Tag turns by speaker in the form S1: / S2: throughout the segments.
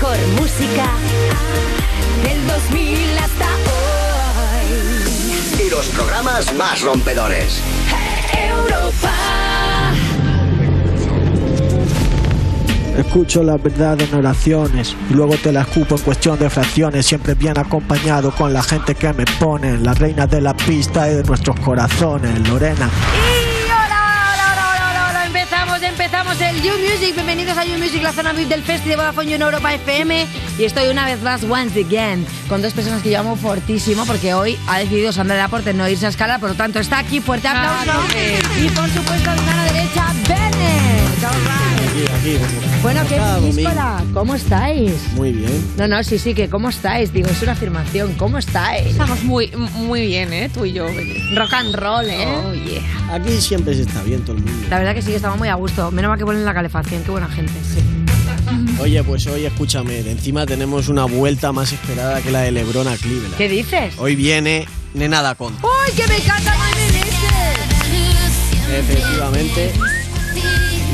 S1: mejor música del 2000 hasta hoy.
S2: Y los programas más rompedores.
S1: Europa.
S3: Escucho la verdad en oraciones y luego te la escupo en cuestión de fracciones, siempre bien acompañado con la gente que me pone, la reina de la pista y de nuestros corazones, Lorena.
S4: Hola. Empezamos, empezamos el You Music. Bienvenidos a You Music, la zona VIP del Festi de Vodafone You en Europa FM. Y estoy una vez más, once again, con dos personas que yo amo fortísimo porque hoy ha decidido Sandra Laporte no irse a escala, por lo tanto está aquí, fuerte aplauso. Y por supuesto, a mi mano derecha, Bennett. All right.
S3: Aquí, aquí, como-
S4: Bueno, qué díscola, ¿cómo estáis?
S3: Muy bien.
S4: No, no, sí, sí, que ¿cómo estáis? Digo, es una afirmación, ¿cómo estáis?
S5: Estamos muy, muy bien, ¿eh? Tú y yo. Beni.
S4: Rock and roll, ¿eh?
S5: Oh,
S3: Aquí siempre se está bien todo el mundo.
S4: La verdad que sí, estamos muy a gusto. Menos mal que ponen la calefacción, qué buena gente.
S3: Oye, pues hoy escúchame, de encima tenemos una vuelta más esperada que la de Lebron a Cleveland.
S4: ¿Qué dices?
S3: Hoy viene Nena da Conte.
S4: ¡Uy, que me encanta
S3: Efectivamente,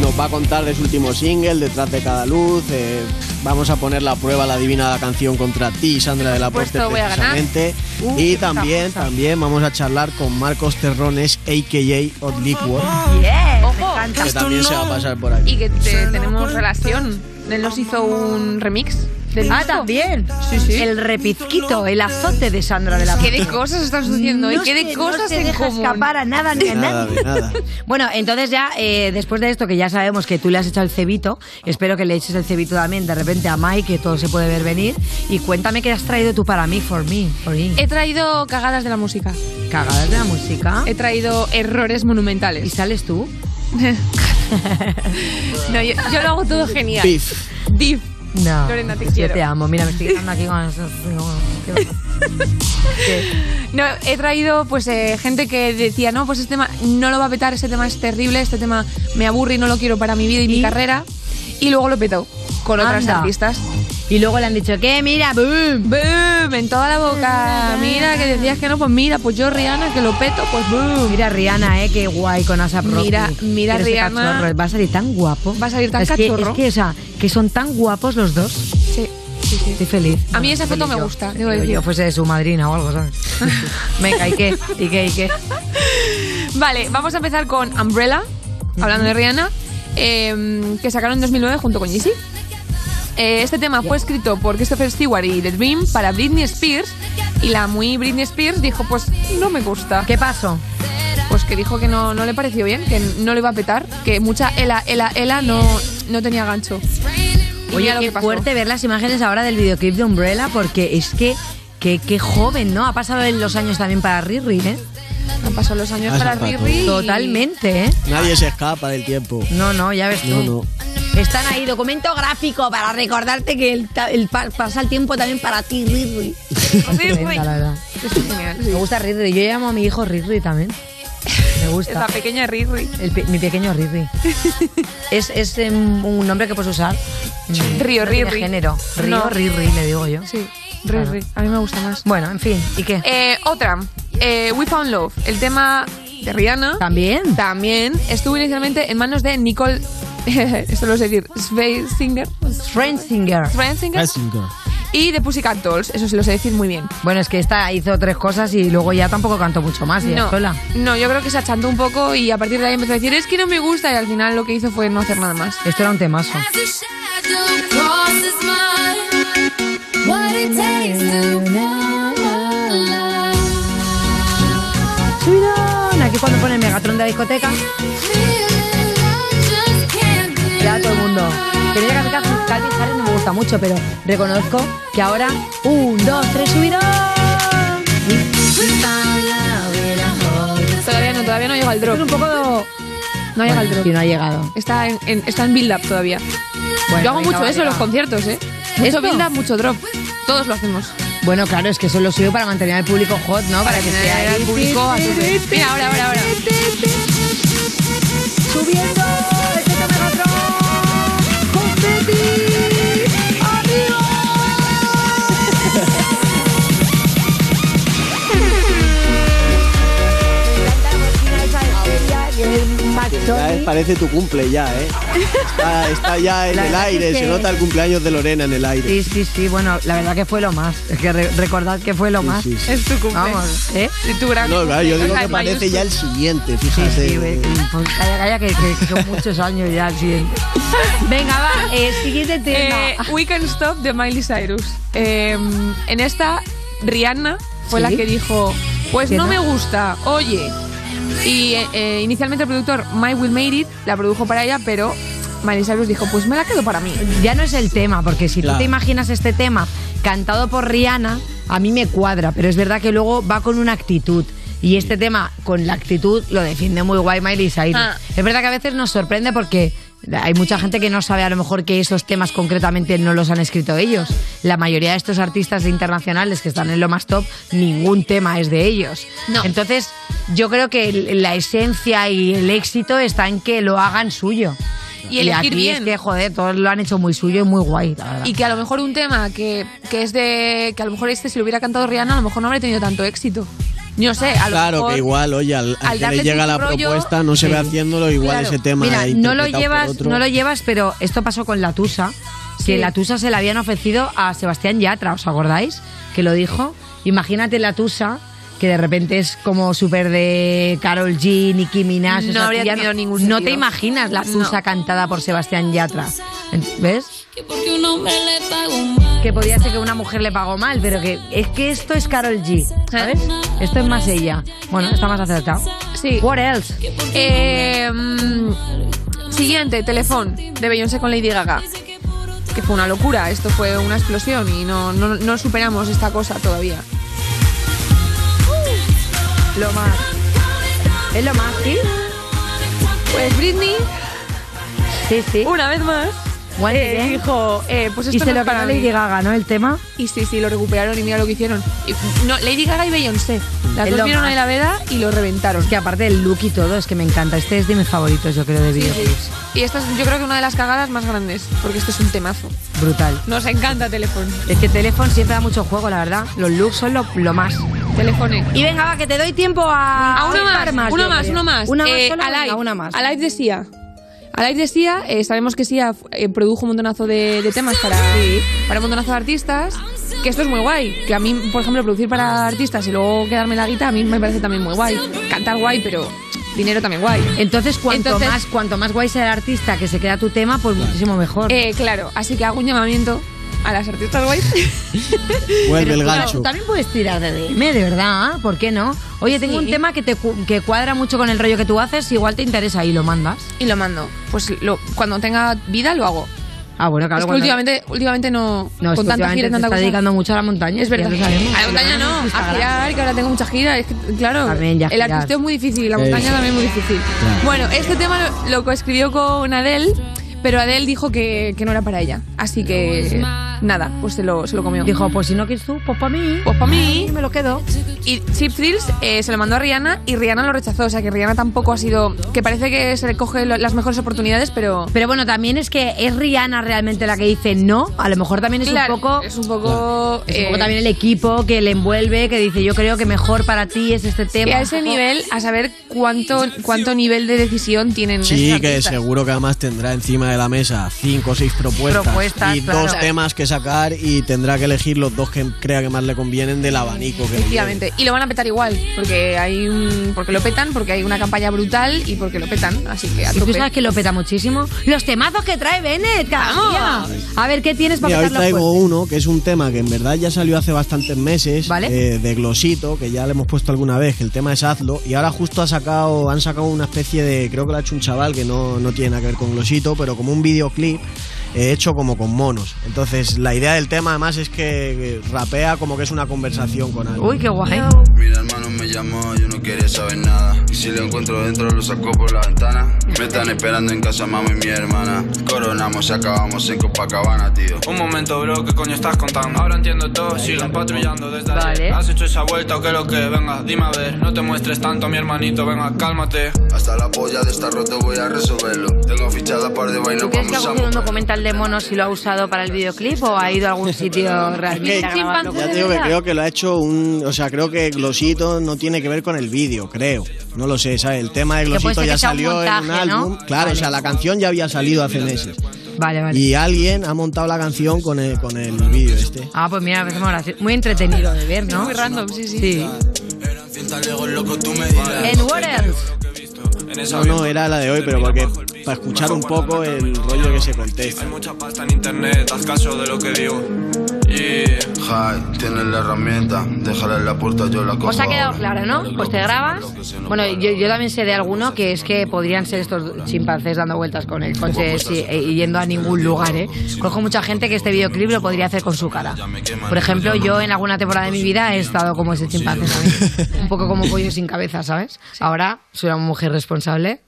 S3: nos va a contar de su último single, Detrás de cada luz. eh, vamos a poner la prueba la adivinada canción contra ti, Sandra de la
S5: ganar.
S3: precisamente.
S5: Uh,
S3: y también, también vamos a charlar con Marcos Terrones, a.k.a. Odd Liquor,
S4: Yeah,
S5: Ojo.
S3: que también se va a pasar por aquí.
S5: Y que te- tenemos relación. Él nos hizo un remix del
S4: Ah,
S5: disco.
S4: también.
S5: Sí, sí.
S4: El repizquito, el azote de Sandra de la
S5: ¿Qué de cosas están sucediendo? ¿Y
S4: No
S5: qué
S4: se-
S5: de cosas
S4: no se
S5: en
S4: deja
S5: común?
S4: escapar a nada ni a
S3: Nada
S4: nadie.
S3: nada.
S4: Bueno, entonces ya, eh, después de esto, que ya sabemos que tú le has echado el cebito, espero que le eches el cebito también de repente a Mike, que todo se puede ver venir. Y cuéntame qué has traído tú para mí, for me, for me.
S5: He traído cagadas de la música.
S4: Cagadas de la música.
S5: He traído errores
S4: ¿Y
S5: monumentales.
S4: sales tú?
S5: No, yo, yo lo hago todo genial.
S3: Pif.
S5: Div.
S4: No.
S5: Lorena, te
S4: yo
S5: quiero.
S4: te amo. Mira, me estoy quedando aquí con...
S5: No, he traído pues eh, gente que decía, no, pues este tema no lo va a petar, este tema es terrible, este tema me aburre y no lo quiero para mi vida y, mi carrera. Y luego lo petó con otras artistas.
S4: Y luego le han dicho, ¿qué? Mira, boom.
S5: ¡Boom! En toda la boca. Mira, que decías que no, pues mira, pues yo Rihanna, que lo peto, pues boom.
S4: Mira Rihanna, eh, qué guay con Asap Rocky.
S5: Mira- mira Rihanna.
S4: cachorro, Va a salir tan guapo.
S5: Va a salir tan
S4: es que-
S5: cachorro.
S4: es que, o sea, que son tan guapos los dos.
S5: Sí, sí, sí.
S4: Estoy feliz.
S5: A mí esa foto me
S4: yo.
S5: gusta, debo
S4: Yo, yo fuese su madrina o algo, ¿sabes? Venga, ¿y qué? ¿Y qué? ¿Y qué?
S5: Vale, vamos a empezar con Umbrella, hablando de Rihanna, eh, que sacaron en 2009 junto con Yeezy. Eh, este tema fue escrito por Christopher Stewart y The Dream para Britney Spears y la muy Britney Spears dijo pues no me gusta.
S4: ¿Qué pasó?
S5: Pues que dijo que no, no le pareció bien, que no le iba a petar, que mucha ela, ela, ela no, no tenía gancho. Y
S4: Oye, qué fuerte ver las imágenes ahora del videoclip de Umbrella porque es que qué, qué joven, ¿no? Ha pasado en los años también para Riri, ¿eh?
S5: Han pasado los años para Riri.
S4: Totalmente, ¿eh?
S3: Nadie se escapa del tiempo.
S4: No, no, ya ves tú.
S3: No, no.
S4: Están ahí, documento gráfico para recordarte que el, el pa- pasa el tiempo también para ti,
S5: sí.
S4: Me gusta Riri. Yo llamo a mi hijo Riri también. Me gusta.
S5: La pequeña.
S4: El pe- mi pequeño Riri. es es em, un nombre que puedes usar.
S5: Río,
S4: no
S5: Riri.
S4: género. Río,
S5: No.
S4: Riri, le digo yo.
S5: Sí,
S4: Claro.
S5: Riri. A mí me gusta más.
S4: Bueno, en fin. ¿Y qué?
S5: Eh, otra, eh, We Found Love, el tema de Rihanna.
S4: También.
S5: También estuvo inicialmente en manos de Nicole, esto lo sé decir,
S4: Friendsinger.
S5: Sveitsinger
S3: Messinger.
S5: y de Pussycat Dolls, eso sí lo sé decir muy bien.
S4: Bueno, es que esta hizo tres cosas y luego ya tampoco cantó mucho más. y ya
S5: No,
S4: sola.
S5: no, yo creo que se achantó un poco y a partir de ahí empezó a decir, es que no me gusta y al final lo que hizo fue no hacer nada más.
S4: Esto era un temazo. Subidón. Aquí cuando pone Megatron de la discoteca, mundo. Que mira que a mí Calvin Calvin Harris no me gusta mucho, pero reconozco que ahora, un, dos, tres, subidón.
S5: Todavía no, todavía no llega el
S4: Es un
S5: drop.
S4: poco...
S5: No llega el drop.
S4: Y no ha llegado.
S5: Está en, en- está en build-up todavía.
S4: Bueno,
S5: Yo hago
S4: venga,
S5: mucho
S4: va,
S5: eso en los conciertos, ¿eh? Mucho build-up, mucho drop. Todos lo hacemos.
S4: Bueno, claro, es que eso lo suyo para mantener al público hot, ¿no? Para, que sea ahí.
S5: público a tope. Mira, ahora, ahora, ahora.
S4: Subiendo,
S6: Ya parece tu cumple ya, ¿eh? Está, está ya en
S4: La
S6: el aire,
S4: es que-
S6: se nota el cumpleaños de Lorena en el aire.
S4: Sí, sí, sí, bueno, la verdad que fue lo más. Es que re- recordad que fue lo
S6: Sí,
S4: más.
S6: sí, sí.
S5: Es tu cumple.
S4: Vamos, ¿eh?
S5: Y tu gran
S6: No, claro, yo digo
S5: o sea,
S6: que parece ya el siguiente,
S4: Sí,
S6: fíjate.
S4: sí, pues calla, calla, que, son muchos años ya el siguiente. Venga, va, eh, siguiente tema.
S5: Eh, We Can Stop de Miley Cyrus. Eh, en esta, Rihanna fue
S4: ¿Sí?
S5: la que dijo, pues
S4: ¿Que
S5: no
S4: no?
S5: me gusta, oye. Y eh, eh, inicialmente el productor My Will Made It la produjo para ella, pero Miley Cyrus dijo, pues me la quedo para mí.
S4: ya no es el tema, porque si
S6: Claro.
S4: tú te imaginas este tema cantado por Rihanna, a mí me cuadra, pero es verdad que luego va con una actitud. Y este tema, con la actitud, lo defiende muy guay Miley Cyrus.
S5: Ah.
S4: Es verdad que a veces nos sorprende porque hay mucha gente que no sabe a lo mejor que esos temas concretamente no los han escrito ellos. La mayoría de estos artistas internacionales que están en lo más top, ningún tema es de ellos.
S5: No.
S4: Entonces, yo creo que la esencia y el éxito está en que lo hagan suyo.
S5: Y
S4: aquí
S5: bien.
S4: es que, joder, todos lo han hecho muy suyo y muy guay, la.
S5: Y que a lo mejor un tema que, que es de. que a lo mejor este si lo hubiera cantado Rihanna, a lo mejor no habría tenido tanto éxito. Yo no sé, a lo
S6: Claro,
S5: mejor.
S6: que igual, oye, al, al
S5: al
S6: que le llega la
S5: rollo,
S6: propuesta, no se ve haciéndolo, igual
S5: Claro.
S6: ese tema
S4: Mira, no lo llevas,
S6: otro.
S4: no lo llevas, pero esto pasó con la Tusa, que la Tusa se la habían ofrecido a Sebastián Yatra, ¿os acordáis? Que lo dijo. Imagínate la Tusa que de repente es como súper de Carol G, Nicki Minaj.
S5: No
S4: o sea,
S5: habría tenido ningún
S4: No te imaginas la Tusa
S5: No.
S4: cantada por Sebastián Yatra. ¿Ves?
S7: Porque un hombre le pagó mal.
S4: Que podía ser que una mujer le pagó mal, pero que es que esto es Carol G, ¿sabes? Esto es más ella. Bueno, está más acertado.
S5: Sí.
S4: What else?
S5: Eh, mm, siguiente, Telefón, de Beyoncé con Lady Gaga. Que fue una locura, esto fue una explosión y no, no, no superamos esta cosa todavía.
S4: Lo más. Es lo más, ¿sí?
S5: Pues Britney,
S4: Sí, sí.
S5: una vez más,
S4: Once
S5: eh,
S4: again.
S5: dijo, eh, pues esto
S4: y se
S5: no
S4: lo
S5: es para mí.
S4: Lady Gaga, ¿no? El tema.
S5: Y sí, sí, lo recuperaron y mira lo que hicieron. Y- no, Lady Gaga y Beyoncé. Las
S4: Es
S5: dos vieron
S4: más.
S5: ahí la veda y lo reventaron.
S4: Es que aparte del look y todo, es que me encanta. Este es de mis favoritos, yo creo, de
S5: Sí,
S4: videoclips.
S5: sí. Y esta es yo creo que una de las cagadas más grandes, porque este es un temazo.
S4: Brutal.
S5: Nos encanta Telefón.
S4: Es que Telephone siempre da mucho juego, la verdad. Los looks son lo, lo más.
S5: Telefone.
S4: Y venga, va, que te doy tiempo a...
S5: A uno
S4: a
S5: más, uno más, uno más.
S4: Una más
S5: Eh,
S4: solo, venga, una más.
S5: Alive de Alive de Sia, eh, sabemos que Sia eh, produjo un montonazo de, de temas para, para un montonazo de artistas. Que esto es muy guay. Que a mí, por ejemplo, producir para artistas y luego quedarme la guita, a mí me parece también muy guay. Cantar guay, pero dinero también guay.
S4: Entonces, cuanto,
S5: Entonces-
S4: más, cuanto más guay sea el artista que se queda tu tema, pues muchísimo mejor.
S5: Eh, claro, así que hago un llamamiento a las artistas guays.
S6: Vuelve
S4: Pero
S6: el gancho.
S4: También puedes tirar de DM, de verdad. ¿por qué no? Oye, tengo
S5: Sí.
S4: un tema que te cu- que cuadra mucho con el rollo que tú haces, igual te interesa y lo mandas.
S5: y lo mando. Pues lo, cuando tenga vida lo hago.
S4: Ah, bueno, claro.
S5: es que últimamente, últimamente no,
S4: No,
S5: con tanta gira tanta
S4: está
S5: cosa.
S4: dedicando mucho a la montaña.
S5: Es verdad.
S4: ya lo sabemos.
S5: A la montaña no, a girar, que ahora tengo mucha gira. Es que, claro,
S4: También ya
S5: el artista es muy difícil, la
S6: Sí.
S5: montaña también es muy difícil.
S6: Claro.
S5: Bueno, este tema lo, lo coescribió con Adele, pero Adele dijo que, que no era para ella. Así que, nada, pues se lo, se lo comió.
S4: Dijo, pues si no quieres tú, pues para mí.
S5: Pues pa' mí.
S4: me lo quedo.
S5: Y Chip Thrills eh, se lo mandó a Rihanna y Rihanna lo rechazó. O sea que Rihanna tampoco ha sido. Que parece que se le coge lo- las mejores oportunidades, pero.
S4: Pero bueno, también es que es Rihanna realmente la que dice no. A lo mejor también es
S5: Claro,
S4: un poco.
S5: Es un poco.
S4: es un
S5: eh,
S4: poco también el equipo que le envuelve, que dice yo creo que mejor para ti es este tema.
S5: Y a ese nivel, a saber cuánto, cuánto nivel de decisión tienen.
S6: Sí, que seguro que además tendrá encima de la mesa cinco o seis propuestas,
S4: Propuestas,
S6: y
S4: claro.
S6: dos temas que sacar y tendrá que elegir los dos que crea que más le convienen del abanico que
S5: Efectivamente. Y lo van a petar igual, porque hay un, porque lo petan, porque hay una campaña brutal y porque lo petan. Así que a
S4: Y tú
S5: tope.
S4: sabes que lo peta muchísimo. Los temazos que trae Bennett
S5: Vamos.
S4: A ver, ¿qué tienes para
S6: Mira, hoy traigo
S4: fuerte?
S6: uno que es un tema que en verdad ya salió hace bastantes meses,
S4: Vale.
S6: eh, de Glosito, que ya le hemos puesto alguna vez, que el tema es Hazlo, y ahora justo ha sacado, han sacado una especie de, creo que lo ha hecho un chaval que no, no tiene nada que ver con Glosito, pero como un videoclip hecho como con monos. Entonces la idea del tema además es que rapea como que es una conversación con alguien.
S4: Uy, qué guay.
S8: Mira hermano me llamó, yo no quería saber nada Y si lo encuentro dentro lo saco por la ventana Me están esperando en casa mamá y mi hermana Coronamos y acabamos en Copacabana, tío
S9: Un momento, bro, ¿qué coño estás contando? Ahora entiendo todo, siguen patrullando desde
S4: Vale.
S9: ayer. ¿Has hecho esa vuelta o qué lo que? Venga, dime a ver, no te muestres tanto, mi hermanito, venga, cálmate.
S8: Hasta la polla de estar roto voy a resolverlo Tengo fichada par de bailos,
S4: ¿Tú crees que ha
S8: vamos a
S4: un documental de monos y lo ha usado para el videoclip o ha ido a algún sitio realmente?
S6: Ya te digo que creo que lo ha hecho un. O sea, creo que Glosito no tiene que ver con el vídeo, creo. No lo sé, ¿sabes? El tema de Glosito ya
S4: un
S6: salió en un álbum. Claro, o sea, la canción ya había salido hace meses.
S4: Vale, vale.
S6: Y alguien ha montado la canción con el, con el vídeo este.
S4: Ah, pues mira, me parece muy entretenido de ver, ¿no?
S5: Muy random, sí, sí.
S4: Sí. En What Else?
S6: No, no, era la de hoy, pero porque para escuchar un poco el rollo que se contesta.
S9: Hay mucha pasta en internet, haz caso de lo que digo.
S8: Tienes la herramienta, déjala en la puerta, yo la cojo.
S4: Os ha quedado
S8: ahora.
S4: claro, ¿no? Pues te grabas. Bueno, yo, yo también sé de alguno que es que podrían ser estos chimpancés dando vueltas con el coche sí, y yendo a ningún lugar, ¿eh? Conozco mucha gente que este videoclip lo podría hacer con su cara. Por ejemplo, yo en alguna temporada de mi vida he estado como ese chimpancé también. Un poco como pollo sin cabeza, ¿sabes? Ahora soy una mujer responsable.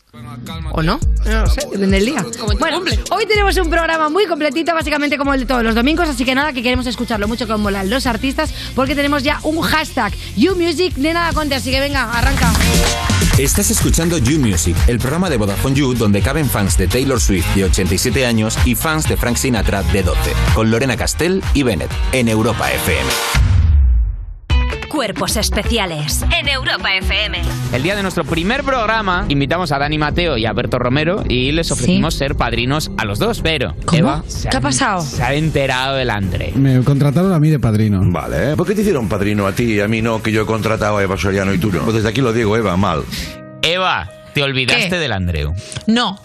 S4: ¿O no? No lo sé, depende del día. Bueno, hoy tenemos un programa muy completito, básicamente como el de todos los domingos, así que nada, que queremos escucharlo mucho como molan los artistas, porque tenemos ya un hashtag, YouMusic, nena Conte, así que venga, arranca.
S10: Estás escuchando You Music, el programa de Vodafone You donde caben fans de Taylor Swift de 87 años y fans de Frank Sinatra de 12, con Lorena Castell y Bennett en Europa FM.
S1: Cuerpos especiales en Europa FM.
S11: El día de nuestro primer programa invitamos a Dani Mateo y a Berto Romero y les ofrecimos ser padrinos a los dos, pero Eva se
S4: ¿Qué ha pasado?
S11: Se ha enterado del Andre.
S12: Me contrataron a mí de padrino.
S13: Vale, ¿por qué te hicieron padrino a ti y a mí no, que yo he contratado a Eva Soriano y tú no? Pues desde aquí lo digo, Eva, mal.
S11: Eva, te olvidaste
S14: ¿Qué?
S11: del Andreu.
S14: No,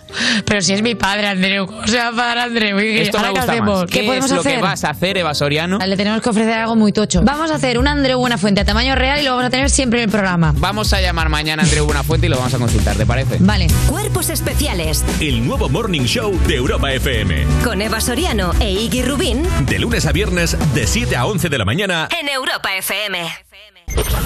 S14: pero si es mi padre, Andreu. ¿Cómo se va a padre Andreu? ¿Qué,
S11: Esto me
S14: qué
S11: gusta
S14: hacemos?
S11: más.
S14: ¿Qué, podemos
S11: es lo
S14: hacer?
S11: que vas a hacer, Eva Soriano?
S14: Le tenemos que ofrecer algo muy tocho. Vamos a hacer un Andreu Buenafuente a tamaño real y lo vamos a tener siempre en el programa.
S11: Vamos a llamar mañana a Andreu Buenafuente y lo vamos a consultar, ¿te parece?
S14: Vale.
S1: Cuerpos especiales
S15: El nuevo Morning Show de Europa FM.
S1: con Eva Soriano e Iggy Rubín
S15: De lunes a viernes, de 7 a 11 de la mañana.
S1: en Europa FM.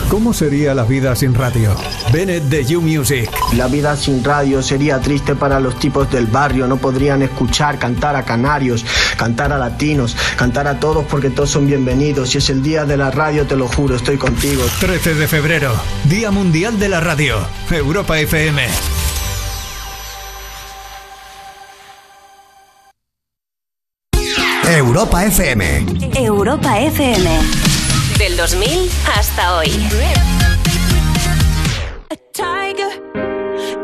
S12: ¿Cómo sería la vida sin radio? Bennett de You Music.
S3: La vida sin radio sería triste para los tipos del barrio, no podrían escuchar cantar a canarios, cantar a latinos, cantar a todos porque todos son bienvenidos. Si es el día de la radio, te lo juro, estoy contigo.
S12: 13 de febrero, Día Mundial de la Radio. Europa FM.
S2: Europa FM.
S1: Europa FM. Del 2000 hasta hoy.
S7: tiger.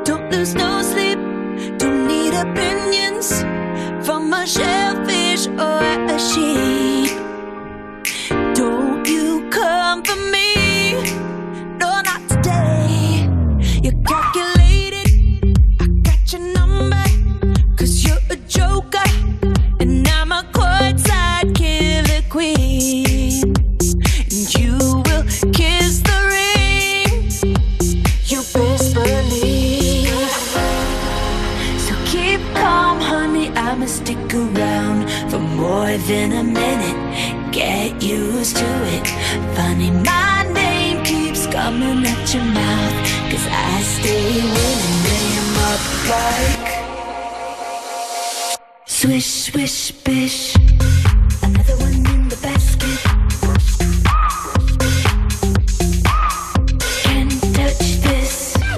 S7: Don't lose no sleep. Don't need opinions from a shellfish or a sheep. Than a minute. Get used to it. Funny, my name keeps coming at your mouth. Cause I stay winning. Name up like. Swish, swish, bish.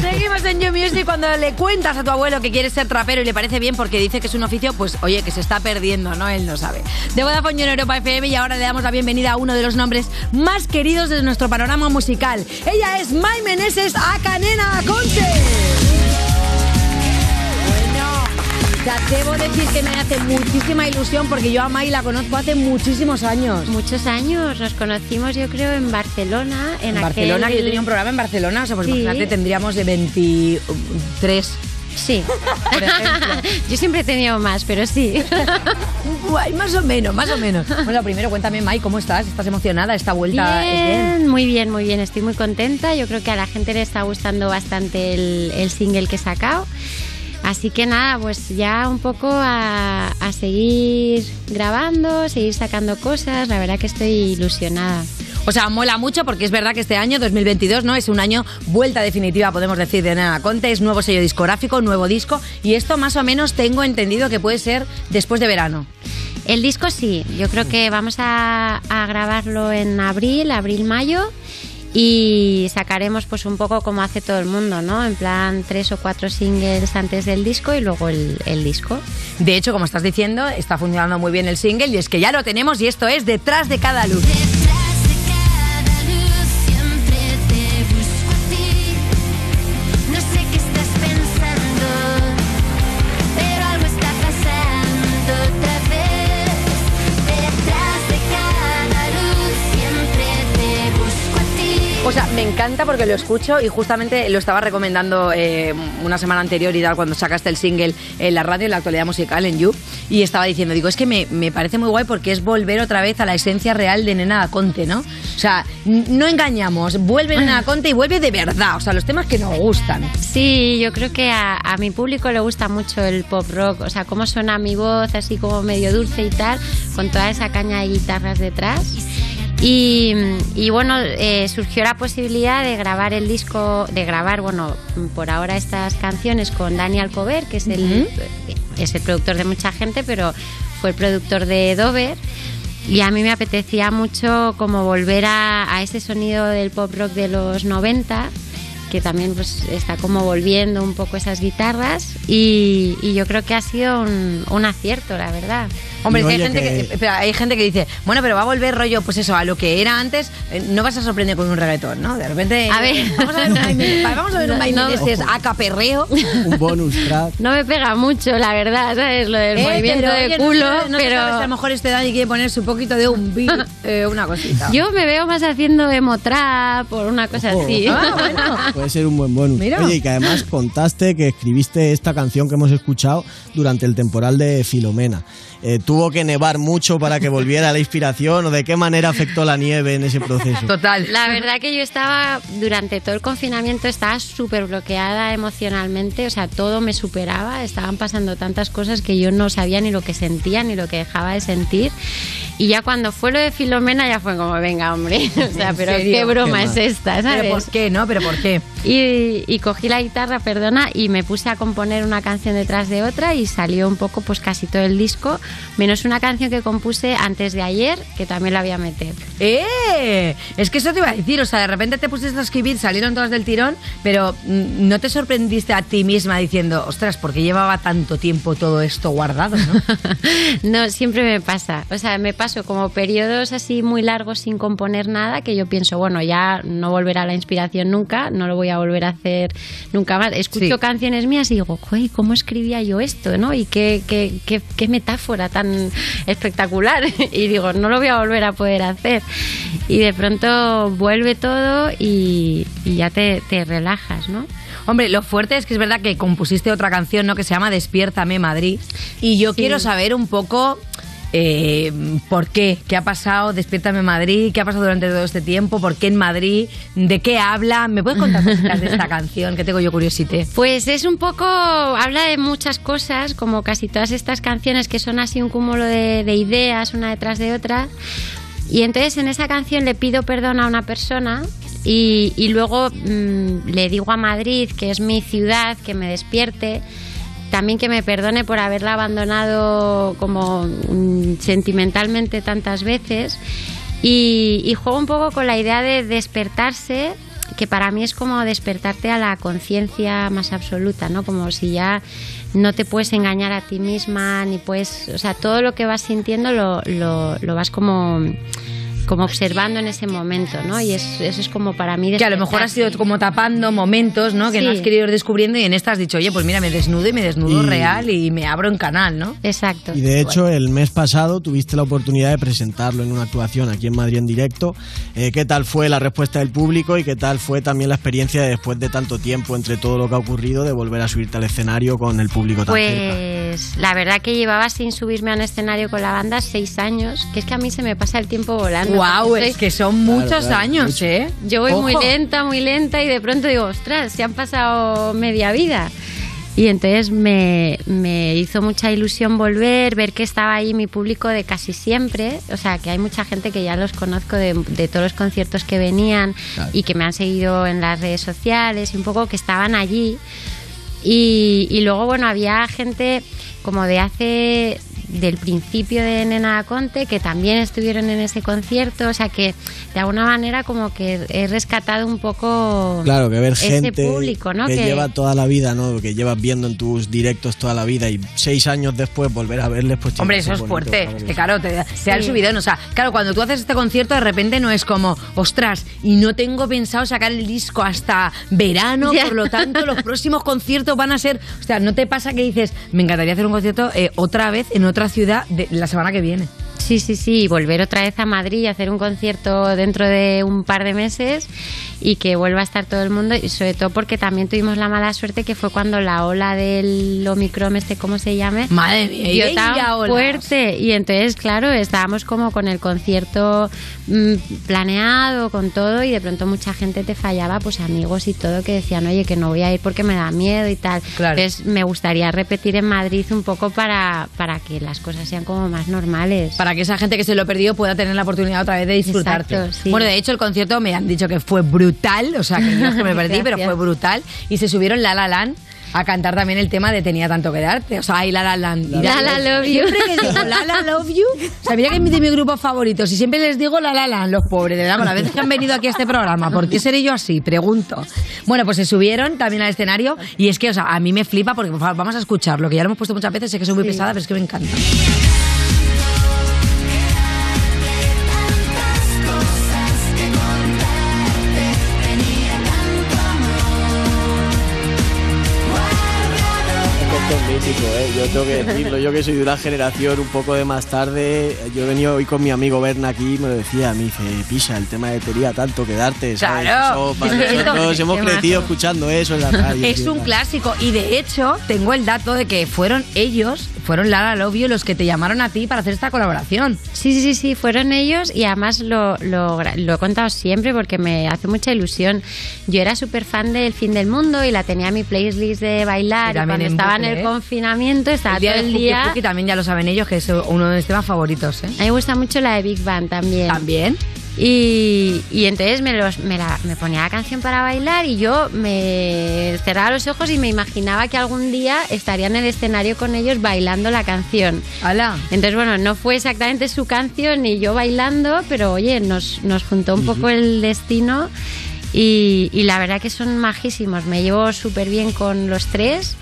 S4: Seguimos en You Music cuando le cuentas a tu abuelo que quieres ser trapero y le parece bien porque dice que es un oficio, pues oye, que se está perdiendo, ¿no? Él no sabe. De Vodafone en Europa FM y ahora le damos la bienvenida a uno de los nombres más queridos de nuestro panorama musical. Ella es Mai Meneses Acanena Conte. Ya debo decir que me hace muchísima ilusión porque yo a Mai la conozco hace muchísimos años.
S16: Muchos años, nos conocimos yo creo en Barcelona. En,
S4: En Barcelona,
S16: aquel-
S4: que yo tenía un programa en Barcelona, o sea, pues
S16: Sí.
S4: imagínate, tendríamos de 23.
S16: Sí,
S4: por ejemplo.
S16: yo siempre he tenido más, pero sí.
S4: Guay, más o menos, más o menos. Bueno, primero cuéntame, Mai, ¿cómo estás? ¿Estás emocionada? ¿Esta vuelta es bien?
S16: Bien, muy bien, muy bien. Estoy muy contenta. Yo creo que a la gente le está gustando bastante el, el single que he sacado. Así que nada, pues ya un poco a, a seguir grabando, seguir sacando cosas. La verdad que estoy ilusionada.
S4: O sea, mola mucho porque es verdad que este año, 2022, ¿no? Es un año vuelta definitiva, podemos decir, de Nena Conte. Es nuevo sello discográfico, nuevo disco. Y esto más o menos tengo entendido que puede ser después de verano.
S16: El disco sí, yo creo que vamos a, a grabarlo en abril, abril-mayo y sacaremos pues un poco como hace todo el mundo, ¿no? En plan tres o cuatro singles antes del disco y luego el, el disco.
S4: De hecho, como estás diciendo, está funcionando muy bien el single y es que ya lo tenemos y esto es Detrás de cada luz. Me encanta porque lo escucho y justamente lo estaba recomendando eh, una semana anterior y tal cuando sacaste el single en la radio, en la actualidad musical, en You, y estaba diciendo, digo, es que me, me parece muy guay porque es volver otra vez a la esencia real de Nena Conte, ¿no? O sea, no engañamos, vuelve Nena Conte y vuelve de verdad, o sea, los temas que nos gustan.
S16: Sí, yo creo que a, a mi público le gusta mucho el pop rock, o sea, cómo suena mi voz, así como medio dulce y tal, con toda esa caña de guitarras detrás. Y, y bueno, eh, surgió la posibilidad de grabar el disco, de grabar, bueno, por ahora estas canciones con Dani Alcover, que es el, es el productor de mucha gente, pero fue el productor de Dover. Y a mí me apetecía mucho como volver a, a ese sonido del pop rock de los 90 que también pues está como volviendo un poco esas guitarras y, y yo creo que ha sido un, un acierto, la verdad.
S4: Hombre, que hay, gente que... espera, hay gente que dice, bueno, pero va a volver rollo, pues eso, a lo que era antes, eh, no vas a sorprender con un reggaetón, ¿no? De repente,
S16: A ver.
S4: vamos a ver un baile, vamos a ver un baile
S16: No,
S4: de a caperreo.
S6: Un bonus track.
S16: No me pega mucho, la verdad, ¿sabes? Lo del
S4: Eh,
S16: movimiento
S4: pero,
S16: de
S4: oye, no
S16: culo,
S4: no
S16: pero...
S4: sabes a lo mejor este Dani quiere ponerse un poquito de un beat, eh, una cosita.
S16: Yo me veo más haciendo emo trap o una cosa
S6: Ojo.
S16: así.
S4: Ah,
S6: Puede ser un buen bonus.
S16: Mira.
S6: Oye, y que además contaste que escribiste esta canción que hemos escuchado durante el temporal de Filomena. Eh, ¿Tuvo que nevar mucho para que volviera la inspiración o de qué manera afectó la nieve en ese proceso?
S4: Total.
S16: La verdad que yo estaba, durante todo el confinamiento, estaba súper bloqueada emocionalmente, o sea, todo me superaba, estaban pasando tantas cosas que yo no sabía ni lo que sentía ni lo que dejaba de sentir. Y ya cuando fue lo de Filomena ya fue como, venga, hombre, o sea,
S4: ¿En
S16: pero
S4: serio?
S16: qué broma
S4: Qué
S16: es esta, ¿sabes?
S4: ¿Pero por qué, no? ¿Pero por qué?
S16: Y, y cogí la guitarra, perdona, y me puse a componer una canción detrás de otra y salió un poco pues casi todo el disco, menos una canción que compuse antes de ayer, que también la voy a meter.
S4: ¡Eh! Es que eso te iba a decir, o sea, de repente te pusiste a escribir, salieron todas del tirón, pero mm, ¿no te sorprendiste a ti misma diciendo, ostras, ¿por qué llevaba tanto tiempo todo esto guardado, no?
S16: No, siempre me pasa. O sea, me paso como periodos así muy largos sin componer nada que yo pienso, bueno, ya no volverá la inspiración nunca, no lo voy a volver a hacer nunca más. Escucho
S4: Sí.
S16: canciones mías y digo, "Joder, ¿cómo escribía yo esto? ¿no? Y qué, qué, qué, qué metáfora tan espectacular. y digo, no lo voy a volver a poder hacer. Y de pronto vuelve todo y, y ya te, te relajas, ¿no?
S4: Hombre, lo fuerte es que es verdad que compusiste otra canción, ¿no? Que se llama Despiértame Madrid. Y yo quiero saber un poco eh, por qué, qué ha pasado, Despiértame Madrid, qué ha pasado durante todo este tiempo, por qué en Madrid, de qué habla. ¿Me puedes contar cositas de esta canción que tengo yo curiosité?
S16: Pues es un poco, habla de muchas cosas, como casi todas estas canciones que son así un cúmulo de, de ideas una detrás de otra. Y entonces en esa canción le pido perdón a una persona y, y luego mm, le digo a Madrid, que es mi ciudad, que me despierte. También que me perdone por haberla abandonado como mm, sentimentalmente tantas veces. Y, y juego un poco con la idea de despertarse, que para mí es como despertarte a la conciencia más absoluta, ¿no? Como si ya no te puedes engañar a ti misma, ni puedes. O sea, todo lo que vas sintiendo lo, lo, lo vas como como observando en ese momento, ¿no? Y es- eso es como para mí
S4: Que a lo mejor has ido como tapando momentos, ¿no? Que no has querido ir descubriendo y en esta has dicho, oye, pues mira, me desnudo y me desnudo
S6: Y-
S4: real y me abro en canal, ¿no?
S16: Exacto.
S6: Y de hecho, el mes pasado tuviste la oportunidad de presentarlo en una actuación aquí en Madrid en directo. Eh, ¿Qué tal fue la respuesta del público y qué tal fue también la experiencia de después de tanto tiempo entre todo lo que ha ocurrido de volver a subirte al escenario con el público tan cerca?
S16: Pues la verdad que llevaba sin subirme a un escenario con la banda seis años, que es que a mí se me pasa el tiempo volando.
S4: Guau,
S16: porque
S4: es que son muchos años, ¿eh?
S16: Yo voy muy lenta, muy lenta y de pronto digo, ostras, se han pasado media vida. Y entonces me, me hizo mucha ilusión volver, ver que estaba ahí mi público de casi siempre. O sea, que hay mucha gente que ya los conozco de, de todos los conciertos que venían
S17: Claro.
S16: y que me han seguido en las redes sociales y un poco que estaban allí. Y, y luego, bueno, había gente como de hace del principio de Nena Conte, que también estuvieron en ese concierto, o sea que de alguna manera como que he rescatado un poco
S6: Claro, que ver
S16: ese
S6: gente
S16: público, ¿no?
S6: que, lleva toda la vida, ¿no? Que llevas viendo en tus directos toda la vida y seis años después volver a verles, pues...
S4: Hombre, eso es
S6: bonito,
S4: fuerte.
S6: claro que sí.
S4: claro, te, te da el subidón. O sea, claro, cuando tú haces este concierto, de repente no es como, ostras, y no tengo pensado sacar el disco hasta verano, por lo tanto, los próximos conciertos van a ser. O sea, ¿no te pasa que dices, me encantaría hacer un concierto eh, otra vez en otra ciudad de, la semana que viene?
S16: Sí, sí, sí, volver otra vez a Madrid y hacer un concierto dentro de un par de meses y que vuelva a estar todo el mundo y sobre todo porque también tuvimos la mala suerte que fue cuando la ola del Omicron, este cómo se llame,
S4: Madre mía, y
S16: dio
S4: venga,
S16: tan
S4: olas.
S16: fuerte y entonces claro, estábamos como con el concierto mm, planeado, con todo y de pronto mucha gente te fallaba, pues amigos y todo que decían, oye, que no voy a ir porque me da miedo y tal. Entonces me gustaría repetir en Madrid un poco para, para que las cosas sean como más normales.
S4: Para que esa gente que se lo perdió pueda tener la oportunidad otra vez de disfrutarte.
S16: Exacto, sí.
S4: Bueno, de hecho, el concierto me han dicho que fue brutal. O sea, que no es que me perdí, pero fue brutal. Y se subieron La La Land a cantar también el tema de Tenía tanto que darte. O sea, hay La La Land.
S16: La La Love You.
S4: Siempre que digo La La Love You, sabía que es de mis grupos favoritos y siempre les digo La La Land, los pobres, de verdad, las veces que han venido aquí a este programa. ¿Por qué seré yo así? Pregunto. Bueno, pues se subieron también al escenario y es que, o sea, a mí me flipa porque por favor, vamos a escucharlo, que ya lo hemos puesto muchas veces, sé que soy muy pesada, pero es que me encanta.
S6: Yo tengo que decirlo, yo que soy de una generación un poco de más tarde, yo he venido hoy con mi amigo Berna aquí y me lo decía, me dice, pisa, el tema de tenía tanto que darte, ¿sabes?
S4: Claro.
S6: Nosotros hemos crecido escuchando eso en la radio.
S4: Es un clásico y de hecho tengo el dato de que fueron ellos, fueron Lara Lovio los que te llamaron a ti para hacer esta colaboración.
S16: Sí, sí, sí, sí, fueron ellos y además lo, lo, he contado siempre porque me hace mucha ilusión. Yo era súper fan del Fin del Mundo y la tenía en mi playlist de bailar
S4: Y
S16: cuando estaba en el
S4: ¿eh?
S16: Confinamiento estaba
S4: el día
S16: todo el día...
S4: Juki también ya lo saben ellos que es uno de mis temas favoritos, ¿eh?
S16: A mí me gusta mucho la de Big Bang también.
S4: También.
S16: Y, y entonces me, los, me, la- me ponía la canción para bailar y yo me cerraba los ojos y me imaginaba que algún día estaría en el escenario con ellos bailando la canción.
S4: ¡Hala!
S16: Entonces, bueno, no fue exactamente su canción ni yo bailando, pero oye, nos, nos juntó un poco el destino y, y la verdad que son majísimos. Me llevo súper bien con los tres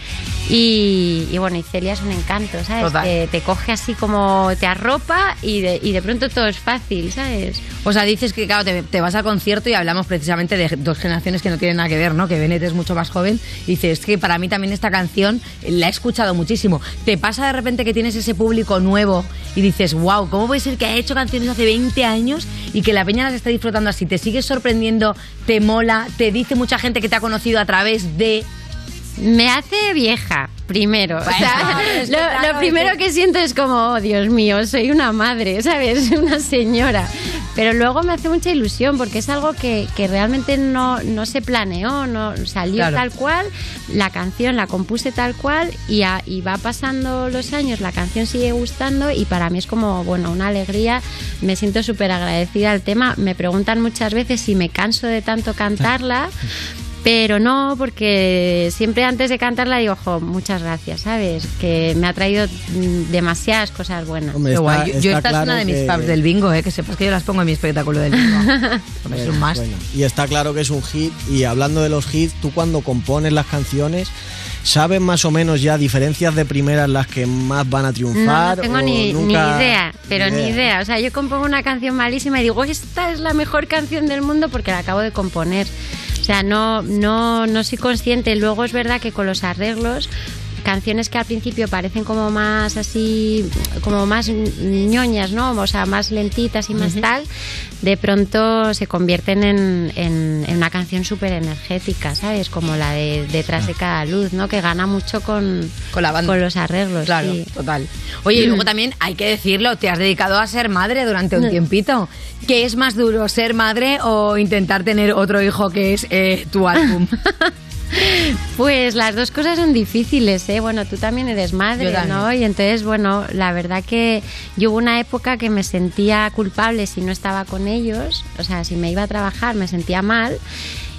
S16: y, y bueno, y Celia es un encanto, ¿sabes?
S4: Total.
S16: Te, coge así como te arropa y de, y de pronto todo es fácil, ¿sabes?
S4: O sea, dices que, claro, te, te vas al concierto y hablamos precisamente de dos generaciones que no tienen nada que ver, ¿no? Que Bennett es mucho más joven. Dices, es que para mí también esta canción la he escuchado muchísimo. ¿Te pasa de repente que tienes ese público nuevo y dices, wow, ¿cómo puede ser que ha hecho canciones hace 20 años y que la peña las está disfrutando así? ¿Te sigues sorprendiendo? ¿Te mola? ¿Te dice mucha gente que te ha conocido a través de...?
S16: Me hace vieja, primero. O sea, lo,
S4: claro,
S16: lo primero
S4: que-
S16: que siento es como, oh, Dios mío, soy una madre, ¿sabes? Una señora. Pero luego me hace mucha ilusión porque es algo que, que realmente no, no se planeó, no salió
S4: Claro.
S16: tal cual, la canción la compuse tal cual y, a- y va pasando los años, la canción sigue gustando y para mí es como, bueno, una alegría. Me siento súper agradecida al tema. Me preguntan muchas veces si me canso de tanto cantarla. Pero no, porque siempre antes de cantarla digo, ojo, muchas gracias, ¿sabes? Que me ha traído mm, demasiadas cosas buenas.
S6: Hombre,
S4: Qué
S6: está-
S4: guay. Yo, esta es una de mis
S6: que-
S4: faves del bingo, ¿eh? Que sepas que yo las pongo en mi espectáculo del bingo. Es un must.
S6: Bueno, y está claro que es un hit. Y hablando de los hits, tú cuando compones las canciones, ¿sabes más o menos ya diferencias de primeras las que más van a
S16: No,
S6: triunfar?
S16: no tengo
S6: o
S16: ni, ni idea, pero ni idea. O sea, yo compongo una canción malísima y digo, esta es la mejor canción del mundo porque la acabo de componer. O sea, no, no, no soy consciente. Luego es verdad que con los arreglos, canciones que al principio parecen como más así, como más ñoñas, ¿no? O sea, más lentitas y más tal, de pronto se convierten en, en- en una canción súper energética, ¿sabes? Como la de Detrás de cada luz, ¿no? Que gana mucho con,
S4: Con la banda.
S16: con los arreglos.
S4: Claro,
S16: sí.
S4: total. Oye, y luego también hay que decirlo, te has dedicado a ser madre durante un tiempito. ¿Qué es más duro, ser madre o intentar tener otro hijo que es eh, tu álbum?
S16: Pues las dos cosas son difíciles, ¿eh? Bueno, tú también eres madre,
S4: también.
S16: ¿no? Y entonces, bueno, la verdad que yo hubo una época que me sentía culpable si no estaba con ellos, o sea, si me iba a trabajar me sentía mal.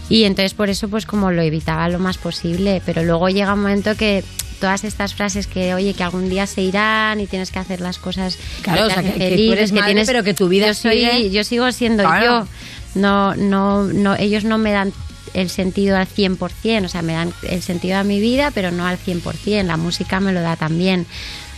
S16: Y entonces por eso pues como lo evitaba lo más posible, pero luego llega un momento que todas estas frases que, oye, que algún día se irán y tienes que hacer las cosas
S4: Claro,
S16: te
S4: o sea, que- que tú eres madre, pero que tu vida
S16: yo soy, yo sigo siendo
S4: Claro.
S16: yo. No, no, no, ellos no me dan el sentido al 100%, o sea, me dan el sentido a mi vida, pero no al 100%. La música me lo da también.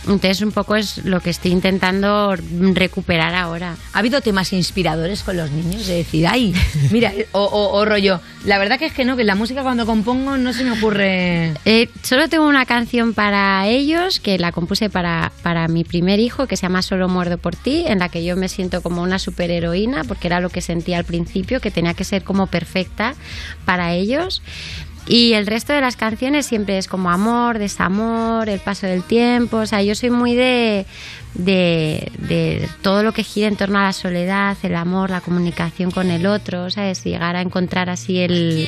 S16: Entonces, un poco es lo que estoy intentando recuperar ahora.
S4: ¿Ha habido temas inspiradores con los niños? De decir, ay, mira, o, o- o rollo, la verdad que es que no, que la música cuando compongo no se me ocurre...
S16: Eh, solo tengo una canción para ellos que la compuse para, para mi primer hijo que se llama Solo muerdo por ti, en la que yo me siento como una superheroína porque era lo que sentía al principio, que tenía que ser como perfecta para ellos. Y el resto de las canciones siempre es como amor, desamor, el paso del tiempo. O sea, yo soy muy de, de, de todo lo que gira en torno a la soledad, el amor, la comunicación con el otro, ¿sabes? Llegar a encontrar así el,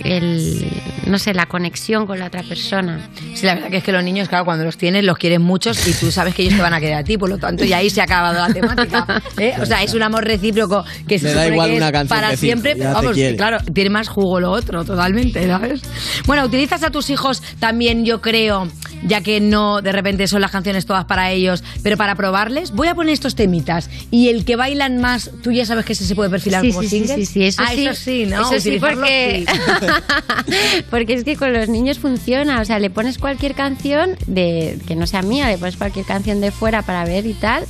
S16: el no sé, la conexión con la otra persona.
S4: Sí, la verdad que es que los niños, claro, cuando los tienes, los quieres muchos y tú sabes que ellos te van a querer a ti, por lo tanto, ya ahí se ha acabado la temática. ¿eh? O sea, es un amor recíproco que se
S6: Le da igual
S4: que
S6: una
S4: es
S6: canción
S4: para siempre, pero vamos, claro, tiene más jugo lo otro, totalmente, ¿sabes? Bueno, utilizas a tus hijos también, yo creo, ya que no de repente son las canciones todas para ellos, pero para probarles, voy a poner estos temitas y el que bailan más, tú ya sabes que ese se puede perfilar
S16: Sí,
S4: como
S16: sí, sí,
S4: single.
S16: sí, sí, eso
S4: ah,
S16: sí.
S4: eso sí, ¿no?
S16: Eso sí, porque-
S4: sí.
S16: Porque es que con los niños funciona, o sea, le pones cualquier canción de que no sea mía, le pones cualquier canción de fuera para ver y tal,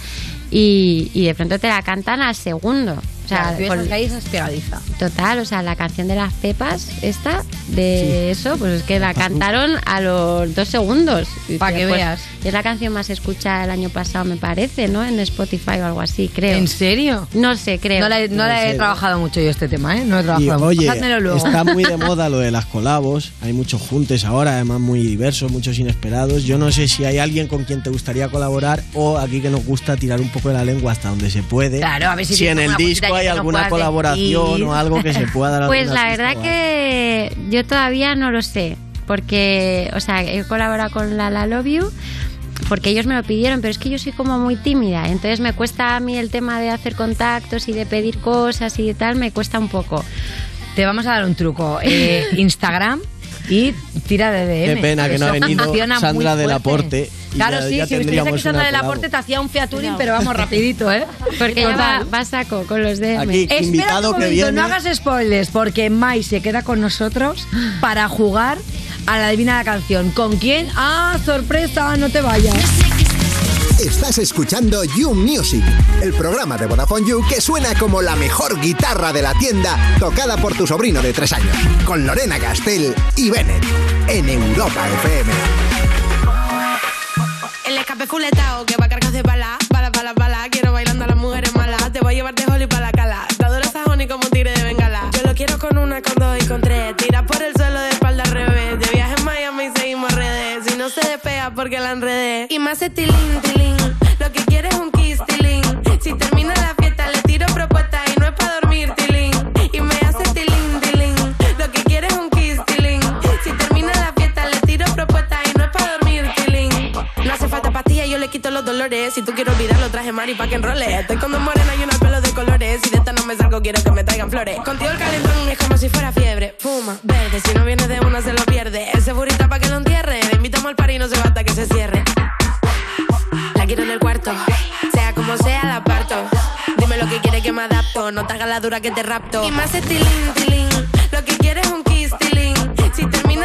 S16: y, y de pronto te la cantan al segundo. O sea,
S4: Claro, tú
S16: con-
S4: ahí pegadiza.
S16: Total, o sea, la canción de las pepas, esta, de eso, pues es que la cantaron a los dos segundos.
S4: Pa'
S16: Dice,
S4: que
S16: pues,
S4: veas.
S16: Es la canción más escuchada el año pasado, me parece, ¿no? En Spotify o algo así, creo.
S4: ¿En serio?
S16: No sé, creo.
S4: No la, he- no la he trabajado mucho yo este tema, ¿eh? No he
S6: Y
S4: trabajado.
S6: oye,
S4: Pásamelo luego.
S6: está muy de moda lo de las colabos, hay muchos juntes ahora, además muy diversos, muchos inesperados. Yo no sé si hay alguien con quien te gustaría colaborar o aquí que nos gusta tirar un poco de la lengua hasta donde se puede.
S4: Claro, a ver si
S6: si en el disco hay alguna colaboración
S4: decir.
S6: o algo que se pueda dar
S16: Pues la verdad que yo todavía no lo sé, porque, o sea, he colaborado con La La Love You porque ellos me lo pidieron, pero es que yo soy como muy tímida, entonces me cuesta a mí el tema de hacer contactos y de pedir cosas y de tal, me cuesta un poco.
S4: Te vamos a dar un truco. Eh, Instagram y tira de DM.
S6: Qué pena que no ha venido Sandra del. Aporte.
S4: Claro,
S6: ya-
S4: sí,
S6: ya
S4: si estuviese aquí Sandra del. Aporte te hacía un fiaturing, pero vamos, rapidito, ¿eh?
S16: Porque va, va a saco con los DM.
S6: Aquí,
S4: Espera
S6: invitado
S4: un
S6: que
S4: momento,
S6: viene.
S4: no hagas spoilers, porque Mai se queda con nosotros para jugar a la Divina la Canción. ¿Con quién? ¡Ah, sorpresa! No te vayas.
S2: Estás escuchando You Music, el programa de Vodafone You que suena como la mejor guitarra de la tienda tocada por tu sobrino de tres años, con Lorena Castell y Bennett, en Europa FM.
S17: El escape fuletao que va cargas de bala, bala, bala, bala. Quiero bailando a las porque la enredé. Y me hace tilín, tilín. Lo que quiere es un kiss, tilín. Si termina la fiesta le tiro propuesta y no es para dormir, tilín. Y me hace tilín, tilín. Lo que quiere es un kiss, tilín. Si termina la fiesta le tiro propuesta y no es para dormir, tilín. No hace falta pastilla, yo le quito los dolores. Si tú quieres olvidarlo, traje mari pa' que enrole. Estoy con dos morenas y unos pelos de colores. Si de esta no me salgo, quiero que me traigan flores. Contigo el calentón es como si fuera fiebre. Fuma, verde, si no vienes de una se lo pierde. Ese burrito pa' que lo entierre. Invitamos al party y no se va hasta que se cierre. La quiero en el cuarto, sea como sea, la parto. Dime lo que quiere que me adapto, no te hagas la dura que te rapto. Y me hace tilín, tilín. Lo que quiere es un kiss, tilín. Si termina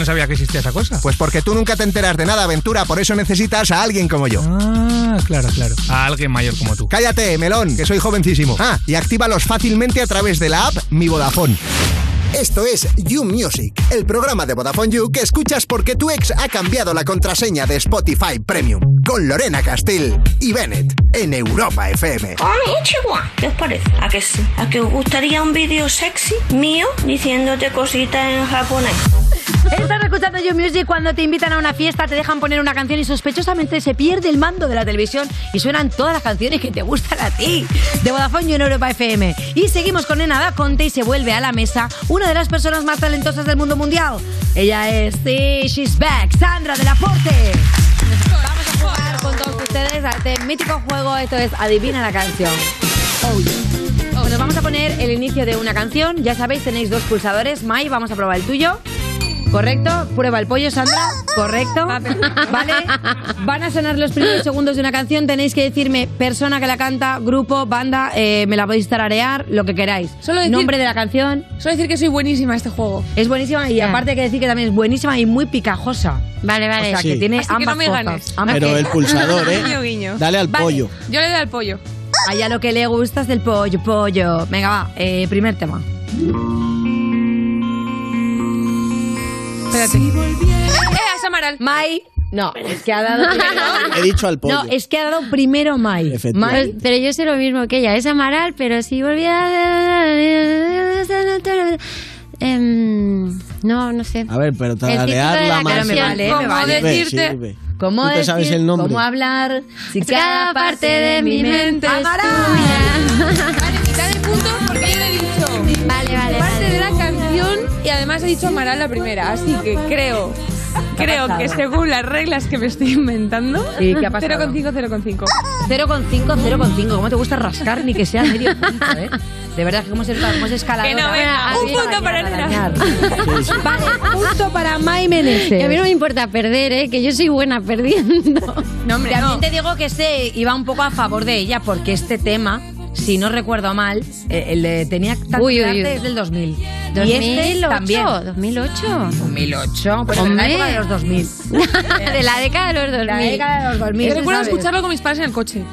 S18: no sabía que existía esa cosa?
S2: Pues porque tú nunca te enteras de nada, aventura, por eso necesitas a alguien como yo.
S18: Ah, claro, claro. A alguien mayor como tú.
S2: Cállate, melón, que soy jovencísimo. Ah, y actívalos fácilmente a través de la app Mi Vodafone. Esto es You Music, el programa de Vodafone You que escuchas porque tu ex ha cambiado la contraseña de Spotify Premium. Con Lorena Castell y Bennett en Europa FM.
S19: Konnichiwa. ¿Qué os parece? ¿A que sí? ¿A que os gustaría un vídeo sexy mío diciéndote cositas en japonés?
S4: Estás escuchando You Music cuando te invitan a una fiesta, te dejan poner una canción y sospechosamente se pierde el mando de la televisión y suenan todas las canciones que te gustan a ti. De Vodafone You en Europa FM. Y seguimos con Nena Da Conte y se vuelve a la mesa una de las personas más talentosas del mundo mundial. Ella es, sí, she's back, Sandra de la Porte. Vamos a jugar con todos ustedes a este mítico juego. Esto es Adivina la canción. Oh, yeah. Bueno, vamos a poner el inicio de una canción. Ya sabéis, tenéis dos pulsadores. Mai, vamos a probar el tuyo. ¿Correcto? Prueba el pollo, Sandra. ¿Correcto? ¿Vale? Van a sonar los primeros segundos de una canción. Tenéis que decirme persona que la canta, grupo, banda, eh, me la podéis tararear, lo que queráis.
S5: Solo decir-
S4: Nombre de la canción.
S5: Solo decir que soy buenísima en este juego.
S4: Es buenísima y aparte hay que decir que también es buenísima y muy picajosa.
S16: Vale, vale.
S4: O sea,
S6: Sí.
S4: que tiene
S5: Así que
S4: ambas
S5: no me
S4: cosas.
S5: ganes.
S4: Ambas
S6: Pero
S4: cosas.
S6: el pulsador,
S5: Guiño,
S6: ¿eh?
S5: guiño.
S6: Dale al
S5: Vale,
S6: pollo.
S5: Yo le doy al pollo.
S4: A ella lo que le gusta es del pollo, pollo. Venga, va. eh, primer tema.
S5: Espérate. ¡Eh, es Amaral!
S4: Mai. No, es que ha dado primero.
S6: He dicho al pollo.
S4: No, es que ha dado primero Mai.
S6: Efectivamente.
S4: Mai.
S16: Pero yo sé lo mismo que ella. Es Amaral, pero si volviera... Em, no, no sé.
S6: A ver, pero tararearla
S16: la
S6: más.
S4: Me vale, me
S5: ¿Cómo
S4: vale.
S6: Sirve,
S5: decirte?
S6: sirve.
S4: ¿Cómo
S6: ¿Tú te sabes
S4: decir,
S6: el nombre?
S4: ¿Cómo hablar? Si
S16: Cada parte de mi mente es
S4: Amaral.
S16: tuya.
S5: Vale, mitad de punto porque y además he dicho Amaral la primera. Así que creo, creo que según las reglas que me estoy inventando,
S4: Sí, ¿qué ha pasado?
S5: 0,5, 0,5.
S4: 0,5, 0,5. ¿Cómo te gusta rascar ni que sea medio punto, eh? De verdad, que cómo se, cómo se escala.
S5: Que no, venga, un punto para Elena.
S4: Vale, punto para Mai Meneses.
S16: A mí no me importa perder, ¿eh? Que yo soy buena perdiendo.
S5: No, hombre,
S4: También
S5: no.
S4: te digo que este iba un poco a favor de ella porque este tema, si no recuerdo mal, eh, el de tenía tanto
S16: Uy, uy,
S4: arte
S16: uy.
S4: es del 2000. Y este
S16: 2008,
S4: también.
S16: 2008.
S4: 2008, pues en la
S16: Hombre.
S4: época de los 2000.
S16: de la década de los 2000.
S4: La década de los 2000.
S5: Yo recuerdo
S4: ¿sabes?
S5: escucharlo con mis padres en el coche.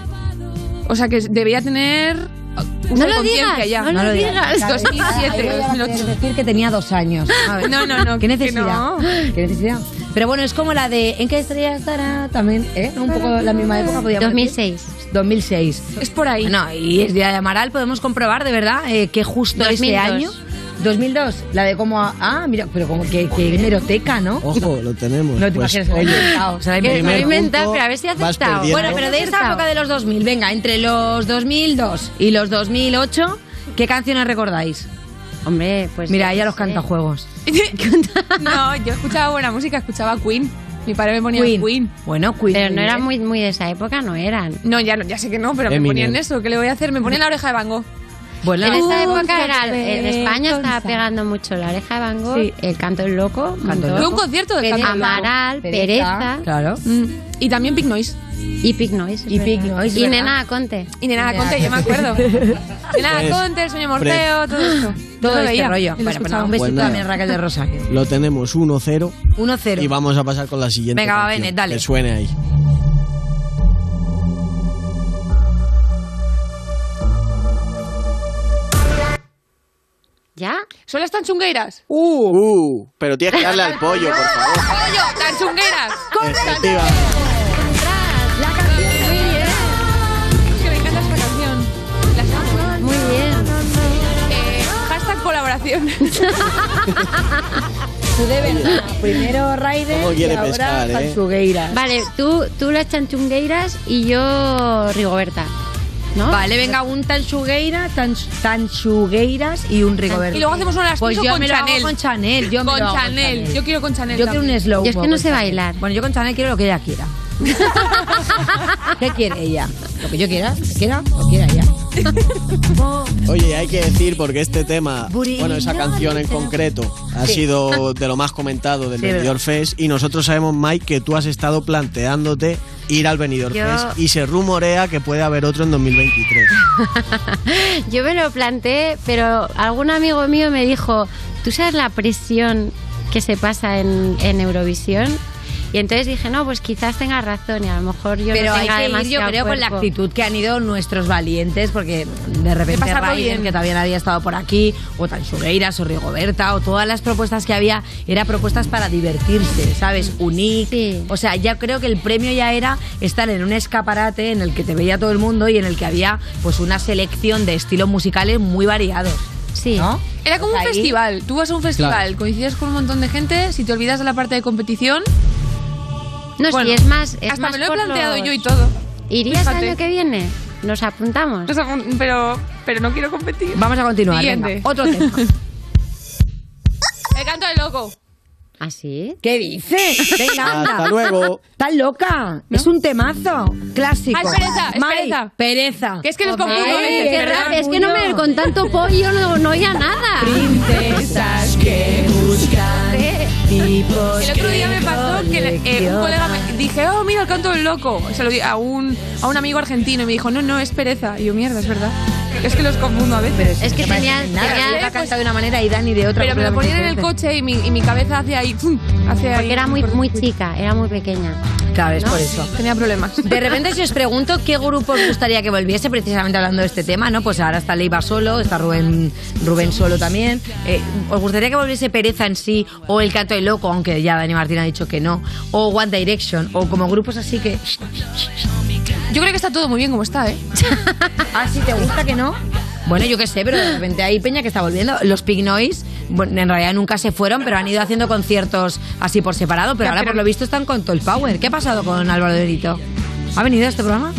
S5: O sea que debía tener
S16: No
S5: de
S16: lo
S5: conciencia
S16: digas,
S5: ya.
S16: no lo digas.
S5: 2007,
S4: ahí ella va a
S5: 2008.
S4: decir que tenía dos años.
S5: No, no, no,
S4: ¿Qué
S5: que
S4: necesidad?
S5: no.
S4: ¿Qué necesidad? Pero bueno, es como la de ¿En qué estrella estará? También, ¿eh? Un poco la misma época, podríamos
S16: 2006.
S4: decir. 2006.
S5: Es por ahí.
S4: No, y es de Amaral, podemos comprobar de verdad eh, que justo ese
S16: 2002.
S4: año. 2002, la de como. Ah, mira, pero como que, que hemeroteca, ¿no?
S6: Ojo, lo tenemos.
S4: No te
S6: Pues,
S4: imaginas, se la ha
S6: oye,
S4: inventado, se la ha
S16: Que
S4: inventado.
S16: me lo inventado, pero a ver si ha aceptado.
S4: Bueno, pero de esta
S16: Acertado.
S4: época de los 2000, venga, entre los 2002 y los 2008, ¿qué canciones recordáis?
S16: Hombre, pues.
S4: Mira,
S16: yo
S4: ella los
S16: sé.
S4: cantajuegos.
S5: No, yo escuchaba buena música, escuchaba Queen. Mi padre me ponía
S4: Queen.
S5: Queen.
S4: Bueno, Queen.
S16: Pero no era muy, muy de esa época, no eran.
S5: No, ya, no, ya sé que no, pero me ponían eso. ¿Qué le voy a hacer? Me ponían la oreja de Van Gogh.
S4: Bueno,
S16: En esa época era,
S4: café
S16: en España estaba pegando mucho la oreja de Van Gogh,
S4: Sí.
S16: el canto del loco, un
S4: Canto.
S5: Fue concierto canto del loco.
S16: Amaral, Pereza,
S4: Claro.
S5: Mm, Y también Pink Noise.
S16: y Pig Noise.
S4: Y Pig. Noise,
S16: Y. Nena Conte.
S5: Y Nena. Conte, yo me acuerdo. Nena
S6: Pues,
S5: Conte, el sueño morfeo, todo esto.
S4: Todo
S5: Yo lo
S4: este
S5: veía
S4: rollo. Bueno, pues un besito
S6: Pues
S4: también Raquel de Rosario.
S6: Lo tenemos 1-0
S4: 1-0.
S6: y vamos a pasar con la siguiente.
S4: Venga, va. Bennett, dale.
S6: Que suene ahí.
S16: ¿Ya?
S5: ¿Son las tanchungueiras?
S6: Uh, pero tienes que darle al pollo, por favor.
S5: ¡Pollo! ¡Tanchungueiras!
S6: Efectivamente.
S5: La canción. Muy bien. Es que me encanta esta canción. Las amo.
S16: Muy bien.
S5: Eh, hashtag colaboración.
S4: Tú de verdad. Primero Raider
S6: ¿Cómo
S4: y
S6: quiere
S4: ahora
S6: pescar, eh?
S4: Tanchugueiras.
S16: Vale, tú, tú las chanchungueiras y yo Rigoberta. ¿No?
S4: Vale, venga, un Tanchugueira, tan, Tanchugueiras y un Rigoberto.
S5: Y luego hacemos una las
S4: Pues yo
S5: con
S4: me lo hago
S5: Chanel.
S4: con Chanel. Yo me
S5: Con
S4: lo hago
S5: Chanel. Yo quiero con Chanel
S4: Yo quiero un slow.
S16: Yo es que no
S4: con
S16: sé
S4: Chanel.
S16: bailar.
S4: Bueno, yo con Chanel quiero lo que ella quiera. ¿Qué quiere ella? Lo que yo quiera, lo que quiera, lo quiera ella.
S6: Oye, hay que decir porque este tema, bueno, esa canción en concreto ha
S4: Sí.
S6: sido de lo más comentado del
S4: Sí.
S6: Fest y nosotros sabemos, Mike, que tú has estado planteándote ir al Benidorm
S16: Yo-
S6: Fest y se rumorea que puede haber otro en 2023.
S16: Yo me lo planteé, pero algún amigo mío me dijo, ¿tú sabes la presión que se pasa en, en Eurovisión? Y entonces dije, no, pues quizás tengas razón y a lo mejor yo
S4: Pero
S16: no
S4: hay
S16: tenga
S4: que ir, yo creo, con la actitud que han ido nuestros valientes, porque de repente Raiden,
S5: bien.
S4: que también había estado por aquí, o Tanchugueiras, o Rigoberta, o todas las propuestas que había, eran propuestas para divertirse, ¿sabes? Unir. O sea, ya creo que el premio ya era estar en un escaparate en el que te veía todo el mundo y en el que había pues una selección de estilos musicales muy variados.
S16: Sí.
S4: ¿No?
S5: Era como
S4: O
S5: un
S4: ahí-
S5: festival. Tú vas a un festival,
S4: Claro.
S5: coincides con un montón de gente, si te olvidas de la parte de competición.
S16: No,
S5: Bueno,
S16: sí, es más. Es
S5: hasta
S16: más
S5: me lo he planteado
S16: los-
S5: yo y todo.
S16: ¿Irías el
S5: Fíjate.
S16: año que viene? ¿Nos apuntamos?
S5: Nos Pero, pero no quiero competir.
S4: Vamos a continuar,
S5: Siguiente.
S4: venga, otro tema.
S5: El canto del loco.
S16: ¿Ah, sí?
S4: ¿Qué dices? Venga, anda.
S6: Hasta luego.
S4: Estás loca. Es un temazo. Clásico.
S5: Ah, es pereza, es
S4: Mai,
S5: pereza.
S4: Pereza.
S5: Que es que los confundo
S16: es que no me, con tanto pollo no, no oía nada.
S4: Princesas que buscan.
S5: El otro día me pasó que le- eh, un colega me dije, oh, mira el canto del loco. Se lo di a un, a un amigo argentino y me dijo, no, no, es pereza. Y yo, mierda, es verdad. Es que los confundo a veces.
S16: Es que
S4: parece
S16: tenía,
S4: nada.
S16: tenía-
S4: Ella canta de una manera y Dani de otra.
S5: Pero me lo ponían en el coche y mi, y mi cabeza hacía ahí. Hacia ahí.
S16: porque era muy, muy chica, era muy pequeña.
S4: Claro, por eso.
S5: Tenía problemas.
S4: De repente, si os pregunto qué grupo os gustaría que volviese, precisamente hablando de este tema, ¿no? Pues ahora está Leiva solo, está Rubén, Rubén solo también. Eh, ¿Os gustaría que volviese Pereza en sí, o El Canto del Loco, aunque ya Dani Martín ha dicho que no, o One Direction, o como grupos así que.
S5: Yo creo que está todo muy bien como está, ¿eh?
S4: Ah, si te gusta que no. Bueno, yo qué sé, pero de repente hay peña que está volviendo. Los Pig Noise, bueno, en realidad nunca se fueron, pero han ido haciendo conciertos así por separado. Pero
S5: Ya,
S4: ahora,
S5: pero-
S4: por lo visto, están con todo el power. ¿Qué ha pasado con Álvaro de Brito? ¿Ha venido a este programa?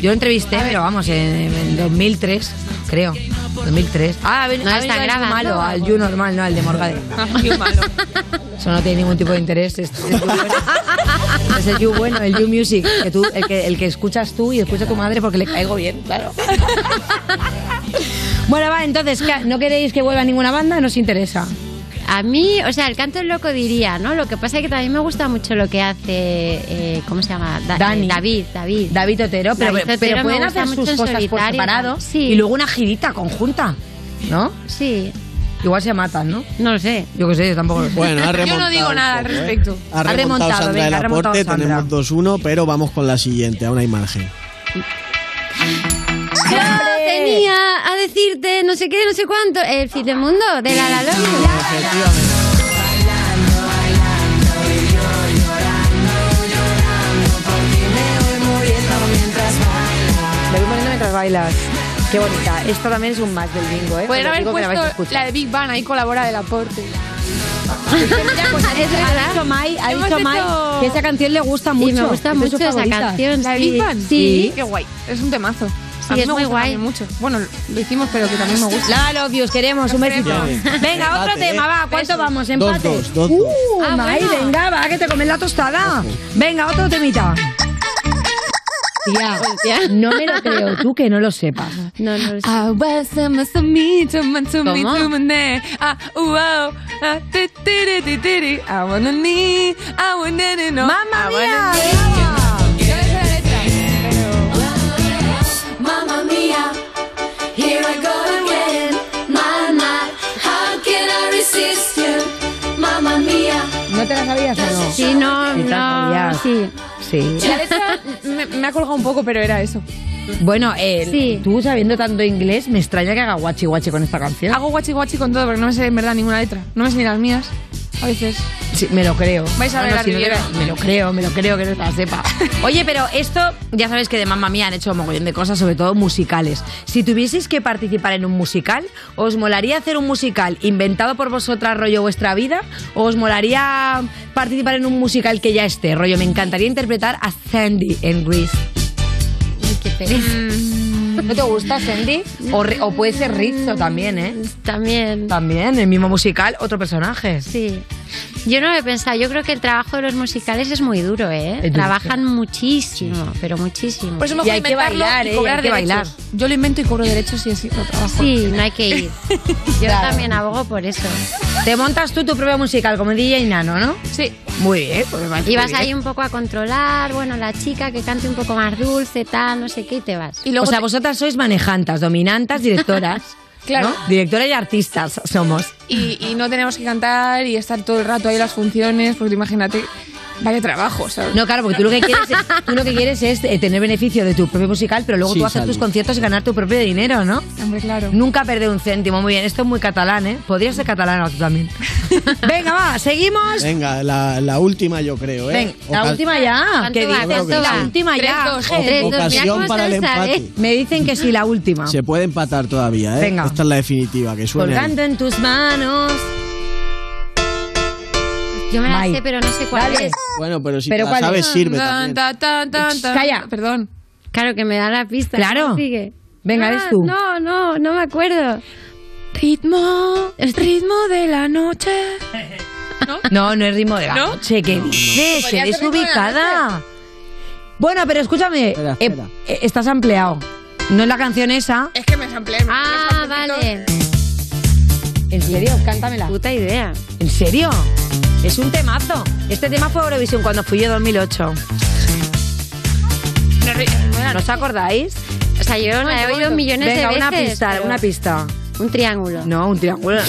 S4: Yo lo entrevisté, pero vamos, en, en 2003, creo. 2003. Ah, ha, ven-
S16: No
S4: ha
S16: está
S4: venido al You
S16: grabando.
S4: malo, al You normal, no al de Morgade.
S5: Qué malo.
S4: Eso no tiene ningún tipo de interés. Es, es bueno. Es el You bueno, el You Music, que tú, el, que, el que escuchas tú y escucha tu madre porque le caigo bien, claro. Bueno, va, entonces. ¿no queréis que vuelva ninguna banda? ¿Nos interesa?
S16: A mí, o sea, el canto del loco diría, ¿no? Lo que pasa es que también me gusta mucho lo que hace, eh, ¿cómo se llama? Da-
S4: Dani.
S16: eh, David, David.
S4: David Otero, pero,
S16: David Otero
S4: pueden hacer sus cosas por
S16: solitario,
S4: separado
S16: sí.
S4: y luego una girita conjunta, ¿no?
S16: Sí.
S4: Igual se matan, ¿no?
S16: No lo sé.
S4: Yo qué sé, yo tampoco lo sé.
S6: Bueno, ha
S5: Yo
S6: remontado
S5: no digo nada al
S6: poco, ¿eh?
S5: respecto.
S6: Ha
S4: Ha
S6: remontado,
S4: remontado,
S6: Sandra
S4: venga, ha remontado
S6: aporte,
S4: Sandra.
S6: tenemos 2-1, pero vamos con la siguiente, aún hay margen.
S16: Yo tenía a decirte no sé qué, no sé cuánto, el fin del mundo de la la la.
S4: Mientras bailas. Qué bonita. Esto también es un match del bingo, ¿eh?
S5: Podrían haber
S4: la
S5: puesto la de Big Bang, ahí colabora del aporte.
S4: Es verdad. Ha dicho Mai, ha dicho Mai
S5: hecho-
S4: que esa canción le gusta mucho.
S16: Y me gusta mucho esa canción.
S5: ¿La de. Big Bang?
S16: Sí.
S5: Qué guay. Es un temazo.
S16: Sí,
S5: a mí
S16: es
S5: me
S16: muy
S5: gusta
S16: guay.
S5: mucho. Bueno, lo hicimos, pero que también me gusta.
S4: La love you, os queremos, un besito. Venga, otro
S6: Empate,
S4: tema,
S6: ¿eh?
S4: va. ¿Cuánto vamos?
S6: Dos,
S4: Empate.
S6: dos, dos,
S4: Uh.
S16: Ah, bueno.
S4: venga, va, que te comes la tostada. Venga, otro temita. Tía, no me lo creo, tú que no lo sepas.
S16: No, no lo sé.
S5: Ah, well, some-
S4: ¿No te la sabías o no?
S16: Sí, no,
S4: Sí, te la
S16: no,
S4: sabías.
S16: sí.
S4: Sí.
S5: La letra me, me ha colgado un poco, pero era eso.
S4: Bueno, eh,
S16: Sí.
S4: tú sabiendo tanto inglés, me extraña que haga guachi guachi con esta canción.
S5: Hago guachi guachi con todo, porque no me sé en verdad ninguna letra. No me sé ni las mías. A veces.
S4: Sí, me lo creo.
S5: Vais a ver la
S4: si no te-
S5: Riviera.
S4: me lo creo, me lo creo que no te la sepa. Oye, pero esto, ya sabes que de Mamma Mía han hecho un mogollón de cosas, sobre todo musicales. Si tuvieseis que participar en un musical, ¿os molaría hacer un musical inventado por vosotras, rollo vuestra vida? ¿O os molaría participar en un musical que ya esté, rollo? Me encantaría interpretar a Sandy en Grease.
S16: Uy, qué pereza.
S5: Mm,
S4: ¿No te gusta, Sandy? O, puede ser Rizzo también, ¿eh?
S20: También.
S4: También, el mismo musical, otro personaje.
S20: Sí. Yo no lo he pensado. Yo creo que el trabajo de los musicales es muy duro, ¿eh? Trabajan muchísimo, pero muchísimo.
S5: Por eso mejor inventarlo y cobrar derechos. Yo lo invento y cobro derechos y así lo trabajo.
S20: Sí, no hay que ir. Yo también abogo por eso.
S4: Te montas tú tu propio musical como DJ Nano, ¿no?
S5: Sí.
S4: Muy bien. Pues me
S20: Y vas
S4: bien.
S20: ahí un poco a controlar, bueno, la chica que cante un poco más dulce, tal, no sé qué, y te vas.
S4: o sea, vosotras sois manejantas, dominantas, directoras.
S5: Claro.
S4: ¿no? Directora y artistas somos.
S5: Y, y no tenemos que cantar y estar todo el rato ahí en las funciones, porque imagínate, vaya trabajo, ¿sabes?
S4: No, claro, porque tú lo que quieres, es- tú lo que quieres es eh, tener beneficio de tu propio musical, pero luego
S6: Sí,
S4: tú hacer
S6: salud.
S4: tus conciertos y ganar tu propio dinero, ¿no?
S5: Hombre, claro.
S4: Nunca perder un céntimo. Muy bien, esto es muy catalán, ¿eh? Podrías ser catalana tú también. Venga, va, seguimos.
S6: Venga, la, la última yo creo, ¿eh?
S4: Ven, la
S6: Oca-
S4: última ya.
S20: ¿Cuánto
S4: ¿Qué
S20: va?
S4: dices?
S20: ¿Cuánto
S4: La
S20: va?
S4: última
S20: Tres,
S4: ya.
S20: dos, tres, dos. Mira
S6: Ocasión
S20: cómo
S6: para el empate.
S20: ¿eh?
S4: Me dicen que sí, la última.
S6: Se puede empatar todavía, ¿eh?
S4: Venga.
S6: Esta es la definitiva, que suene. ahí.
S4: Colgando en tus manos.
S20: Yo me la sé, pero no sé cuál
S4: Dale.
S20: es.
S6: Bueno, pero si
S4: ¿Pero
S6: te la
S4: cuál
S6: sabes
S4: es?
S6: sirve
S5: Tan,
S6: también.
S5: tan, tan, tan, tan.
S4: Calla.
S5: Perdón.
S20: Claro que me da la pista.
S4: Claro.
S20: ¿cómo Sigue.
S4: Venga,
S20: Ah,
S4: eres tú.
S20: No, no, no me acuerdo.
S5: Ritmo, ritmo de la noche.
S4: No, no es ritmo de la
S5: ¿No?
S4: noche. ¿Qué dices?
S5: Podría
S4: Eres
S5: ser ritmo de la
S4: ubicada. Bueno, pero escúchame.
S6: Espera,
S4: eh,
S6: espera.
S4: eh, estás ampliado. No es la canción esa.
S5: Es que me samplé. me
S20: Ah,
S5: samplé un poquito.
S20: vale.
S4: ¿En serio? Cántamela.
S20: Puta idea.
S4: ¿En serio? Es un temazo. Este tema fue Eurovisión cuando fui yo en 2008.
S5: No, ri- bueno,
S4: ¿No os acordáis?
S20: O sea, yo la he oído millones
S4: Venga,
S20: de veces.
S4: una pista,
S20: pero-
S4: una pista.
S20: Un triángulo.
S4: No, un triángulo.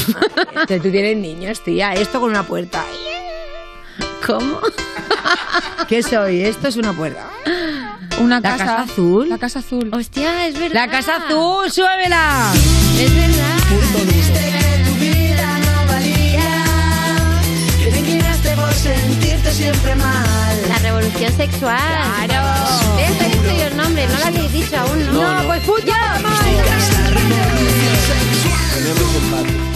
S4: Tú tienes niños, tía. Esto con una puerta.
S20: ¿Cómo?
S4: ¿Qué soy? Esto es una puerta.
S5: Una
S4: La
S5: casa,
S4: casa azul.
S5: La casa azul.
S20: Hostia, es verdad.
S4: La casa azul, súbela.
S20: Es verdad. La revolución sexual. Claro. ¿Ves? He dicho yo el nombre, no lo habéis dicho aún, ¿no?
S4: No, pues puta.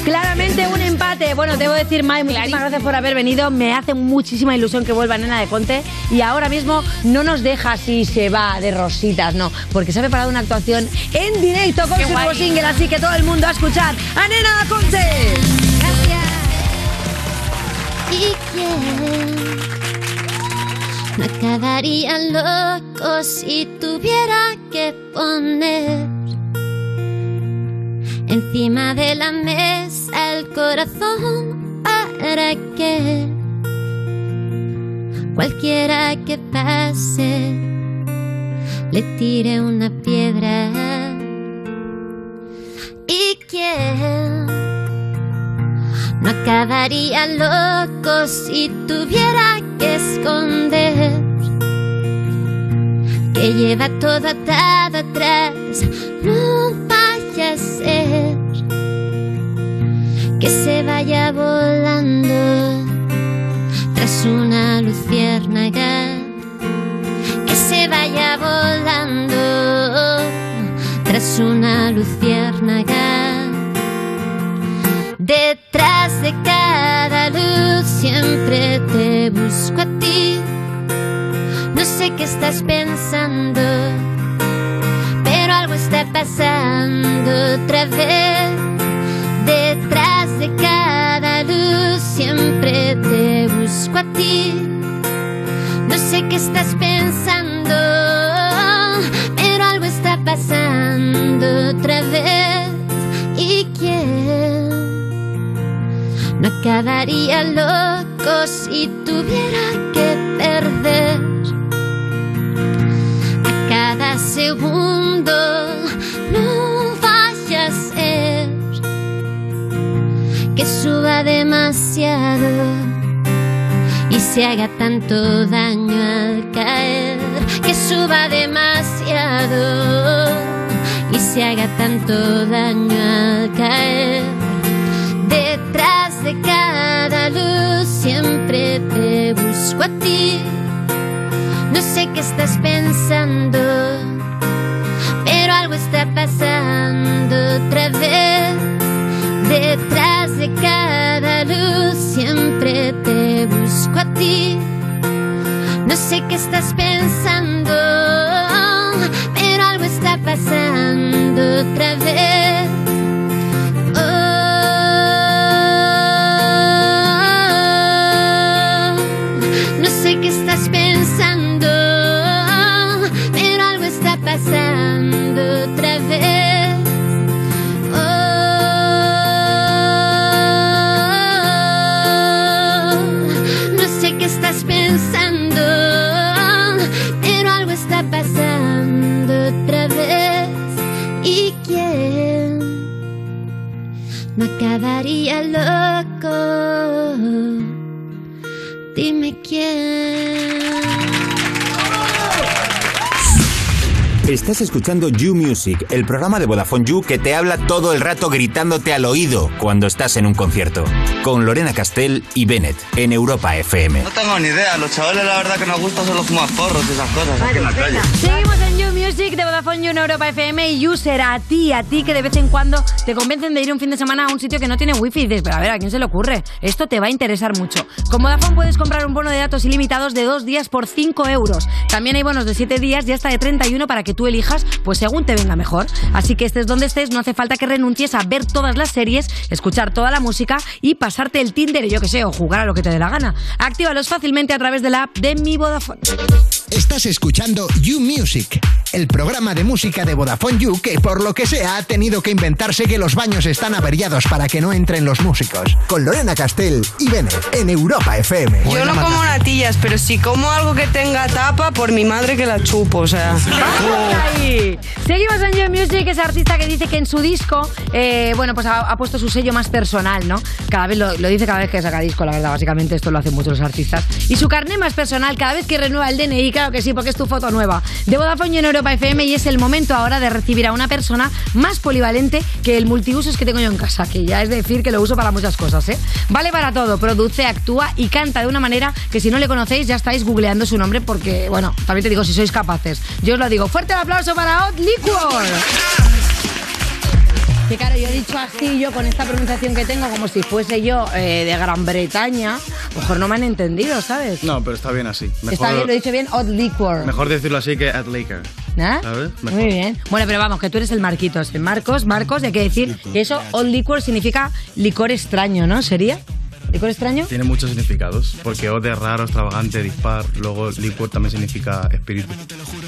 S4: Claramente un empate. Bueno, debo decir, Mai, muchísimas gracias por haber venido. Me hace muchísima ilusión que vuelva Nena de Conte. Y ahora mismo no nos deja si se va de rositas, no. Porque se ha preparado una actuación en directo con
S5: Qué
S4: su
S5: guay.
S4: nuevo single. Así que todo el mundo a escuchar a Nena de Conte.
S20: ¿Y quién no acabaría loco si tuviera que poner encima de la mesa el corazón para que cualquiera que pase le tire una piedra? ¿Y quién? No acabaría loco si tuviera que esconder que lleva todo atado atrás. No vaya a ser que se vaya volando tras una luciérnaga. Que se vaya volando tras una luciérnaga. Qué estás pensando, pero algo está pasando otra vez. Detrás de cada luz siempre te busco a ti. No sé qué estás pensando, pero algo está pasando otra vez. ¿Y quién? No acabaría loco si tuviera que perder segundo. No vaya a ser que suba demasiado y se haga tanto daño al caer. Que suba demasiado y se haga tanto daño al caer. Detrás de cada luz siempre te busco a ti. No sé qué estás pensando, está pasando otra vez. Detrás de cada luz siempre te busco a ti. No sé qué estás pensando, pero algo está pasando
S16: me
S10: Estás escuchando You Music, el programa de Vodafone You que te habla todo el rato gritándote al oído cuando estás en un concierto. Con Lorena Castell y Bennett en Europa FM.
S21: No tengo ni idea, los chavales la verdad que nos gusta solo fumar porros y esas cosas aquí en la calle.
S4: Seguimos Music de Vodafone You en Europa FM y User a ti, a ti que de vez en cuando te convencen de ir un fin de semana a un sitio que no tiene wifi y dices, pero a ver, ¿a quién se le ocurre? Esto te va a interesar mucho. Con Vodafone puedes comprar un bono de datos ilimitados de dos días por 5 euros. También hay bonos de 7 días y hasta de 31 para que tú elijas, pues según te venga mejor. Así que estés donde estés, no hace falta que renuncies a ver todas las series, escuchar toda la música y pasarte el Tinder, yo que sé, o jugar a lo que te dé la gana. Actívalos fácilmente a través de la app de mi Vodafone.
S2: Estás escuchando You Music, el programa de música de Vodafone You que por lo que sea ha tenido que inventarse que los baños están averiados para que no entren los músicos. Con Lorena Castell y Bennett en Europa FM.
S22: Yo no como natillas, pero si como algo que tenga tapa, por mi madre que la chupo, o sea.
S4: Ahí. Seguimos en You Music, ese artista que dice que en su disco, eh, bueno, pues ha, ha puesto su sello más personal, ¿no? Cada vez lo, lo dice cada vez que saca disco, la verdad, básicamente esto lo hacen muchos los artistas. Y su carné más personal cada vez que renueva el DNI, claro que sí, porque es tu foto nueva. De Vodafone You en Europa FM y es el momento ahora de recibir a una persona más polivalente que el multiusos que tengo yo en casa, que ya es decir que lo uso para muchas cosas, ¿eh? Vale para todo, produce, actúa y canta de una manera que si no le conocéis ya estáis googleando su nombre porque, bueno, también te digo si sois capaces. Yo os lo digo. Fuerte el aplauso para Hot Liquor. Que claro, yo he dicho así, yo con esta pronunciación que tengo, como si fuese yo eh, de Gran Bretaña, mejor no me han entendido, ¿sabes?
S23: No, pero está bien así. Mejor,
S4: Está bien, lo he dicho bien, Hot Liquor.
S23: mejor decirlo así que at Laker.
S4: ¿Ah? Muy bien. Bueno, pero vamos, que tú eres el Marquitos. El Marcos, Marcos, y hay que decir que eso, Hot Liquor, significa licor extraño, ¿no? ¿Sería? ¿Licor extraño?
S23: Tiene muchos significados, porque O de raro, extravagante, dispar, luego liquor también significa espíritu.